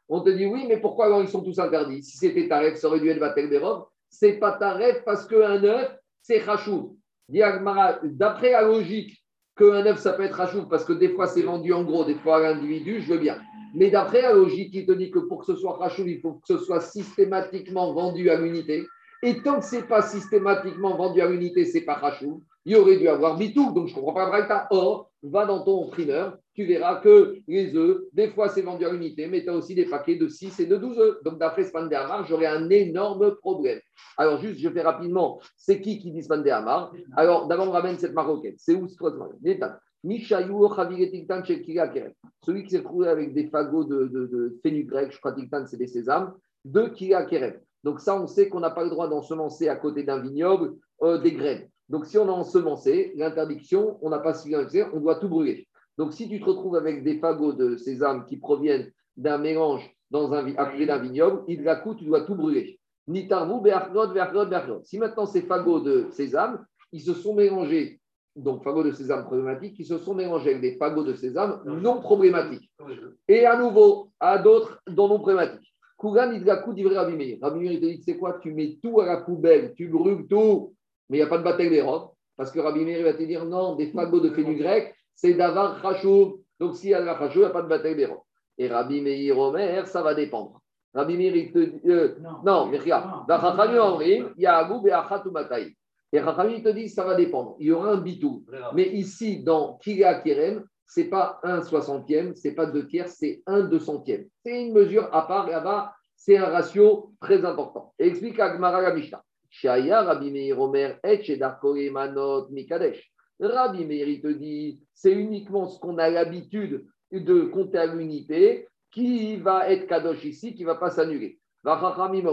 Speaker 1: On te dit oui, mais pourquoi alors ils sont tous interdits? Si c'était Taref, ça aurait dû être Batel Berov. C'est pas Taref parce qu'un œuf, c'est Rachou. D'après la logique qu'un œuf, ça peut être Rachou parce que des fois c'est vendu en gros, des fois à l'individu, je veux bien. Mais d'après la logique, il te dit que pour que ce soit Rachou, il faut que ce soit systématiquement vendu à l'unité. Et tant que ce n'est pas systématiquement vendu à l'unité, ce n'est pas Rachou, il aurait dû avoir Bitou. Donc je ne comprends pas Braïta. Or, va dans ton primeur, tu verras que les œufs, des fois c'est vendu à l'unité, mais tu as aussi des paquets de 6 et de 12 œufs. Donc d'après Span Hamar, j'aurais un énorme problème. Alors juste, je fais rapidement, c'est qui qui dit Span Hamar Alors d'abord, on ramène cette marocaine. C'est où ce Celui qui s'est trouvé avec des fagots de, de, de fenugrec, je crois que c'est des sésames, de Kira Keren. Donc ça, on sait qu'on n'a pas le droit d'ensemencer à côté d'un vignoble euh, des graines. Donc si on a ensemencé, l'interdiction, on n'a pas suivi on doit tout brûler. Donc si tu te retrouves avec des fagots de sésame qui proviennent d'un mélange dans un, d'un vignoble, il la tu dois tout brûler. Nitarvou, Berchlot, Berchlot, Berchlot. Si maintenant ces fagots de sésame, ils se sont mélangés, donc fagots de sésame problématiques, ils se sont mélangés avec des fagots de sésame non problématiques. Et à nouveau, à d'autres dont non problématiques. Kougan, il la coup d'ivré Rabbi Meir. Rabbi Meir, il te dit, c'est quoi Tu mets tout à la poubelle, tu brûles tout, mais il n'y a pas de bataille des robes. Parce que Rabbi Meir va te dire, non, des fagots de fenugrec, c'est d'avar chachou. Donc s'il y a la chachou, il n'y a pas de bataille des. Et Rabbi Meir Omer, ça va dépendre. Rabbi Meir, il te dit. euh, non, mais regarde. Omrim, Ya'agou be'achat u'matay. Et Rachamim, il te dit, ça va dépendre. Il y aura un bitou. Mais ici, dans Kira Kerem, ce n'est pas un soixantième, ce n'est pas deux tiers, c'est un deux centième. C'est une mesure à part, là-bas, c'est un ratio très important. Et explique Agmara la Mishnah. Shaya Rabbi Meir Omer et Manot Mikadesh. Rabbi Meir, te dit, c'est uniquement ce qu'on a l'habitude de compter à l'unité qui va être Kadosh ici, qui ne va pas s'annuler. Vachachamim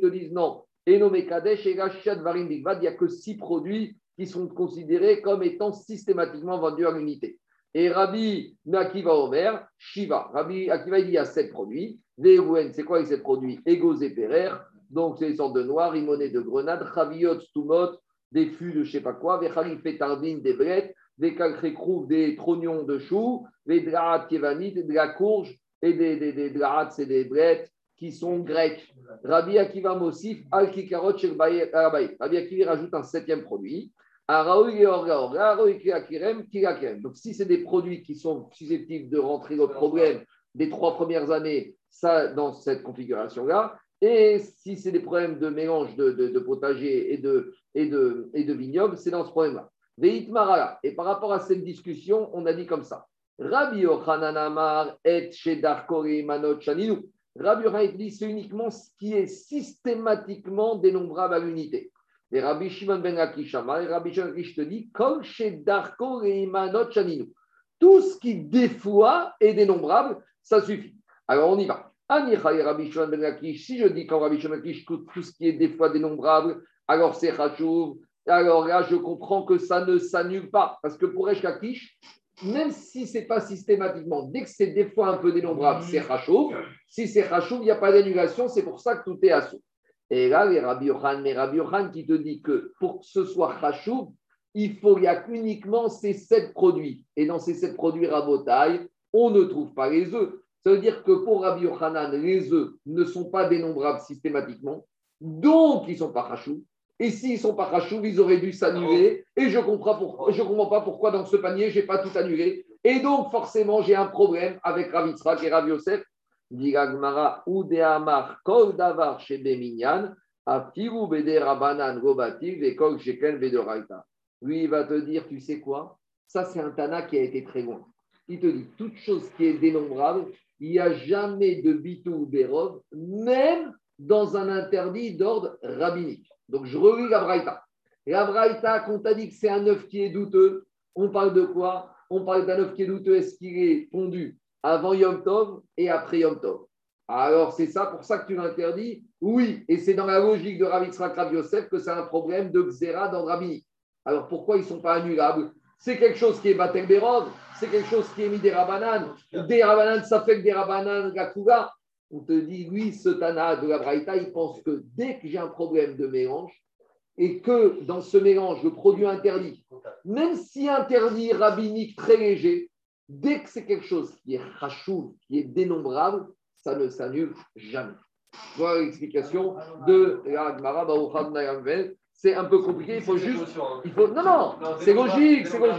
Speaker 1: te disent non. Enome Kadesh et Varim il n'y a que six produits qui sont considérés comme étant systématiquement vendus à l'unité. Et Rabbi Akiva Omer, Shiva. Rabbi Akiva, il dit il y a sept produits. Veouen, c'est quoi les sept produits? Ego Zeperer, donc c'est des sortes de limonée de grenade, Chaviot, Stumot, des fûts de je sais pas quoi, Vechalif Tardine, des brettes, des calcrécrouves, des trognons de choux, des draats kévanit, de la courge, et des, des, des c'est des brettes qui sont grecs. Rabbi Akiva Mosif, Al Kikarot Shel Baye- Arabaye. Rabbi Akiva rajoute un septième produit. Et. Donc, si c'est des produits qui sont susceptibles de rentrer le problème des trois premières années, ça, dans cette configuration-là, et si c'est des problèmes de mélange de, de, potager et de, et vignoble, c'est dans ce problème-là. Et par rapport à cette discussion, on a dit comme ça. Rabbi Yochanan Amar et Manot Shaninu. Rabbi Yochanan dit c'est uniquement ce qui est systématiquement dénombrable à l'unité. Et Rabbi Shimon ben Akish Amar, et Rabbi Shimon te dit Kol Shedar Kore Manot Shaninu. Tout ce qui, des fois, est dénombrable, ça suffit. Alors, on y va. Ben si je dis quand Rabbi Shimon ben tout, ce qui est des fois dénombrable, alors c'est Khachouv. Alors là, je comprends que ça ne s'annule pas. Parce que pour Esh Lakish, même si ce n'est pas systématiquement, dès que c'est des fois un peu dénombrable, c'est Khachouv. Si c'est Khachouv, il n'y a pas d'annulation, c'est pour ça que tout est assaut. Et là, les Rabbi Yohan, mais Rabbi Yohan qui te dit que pour que ce soit Khachouv, il faut, il y a uniquement ces sept produits. Et dans ces sept produits rabotailles, on ne trouve pas les œufs. Ça veut dire que pour Rabbi Yochanan, les œufs ne sont pas dénombrables systématiquement, donc ils ne sont pas rachou. Et s'ils sont pas rachou, ils auraient dû s'annuler. Et je comprends, comprends pas pourquoi dans ce panier, je n'ai pas tout annulé. Et donc, forcément, j'ai un problème avec Rav Yitzhak et Rav Yosef. Lui, il va te dire, tu sais quoi? Ça, c'est un Tana qui a été très loin. Il te dit, toute chose qui est dénombrable, il n'y a jamais de bitou ou bérov, même dans un interdit d'ordre rabbinique. Donc, je relis la Braïta. La Braïta, quand on dit que c'est un œuf qui est douteux, on parle de quoi? On parle d'un œuf qui est douteux, est-ce qu'il est pondu avant Yom Tov et après Yom Tov? Alors, c'est ça pour ça que tu l'interdis Oui, et c'est dans la logique de Rav Yitzhak Yosef que c'est un problème de Xéra dans le rabbinique. Alors, pourquoi ils ne sont pas annulables C'est quelque chose qui est Batel c'est quelque chose qui est mis des rabanan. Des rabanan, ça fait que des rabanan Gakuga. On te dit, oui, ce Tana de la Braïta, il pense que dès que j'ai un problème de mélange, et que dans ce mélange, le produit interdit, même si interdit rabbinique très léger, dès que c'est quelque chose qui est rachou, qui est dénombrable, ça ne s'annule jamais. Voilà l'explication de la. C'est un peu compliqué, il faut juste. Il faut... Non, non, c'est logique, c'est logique.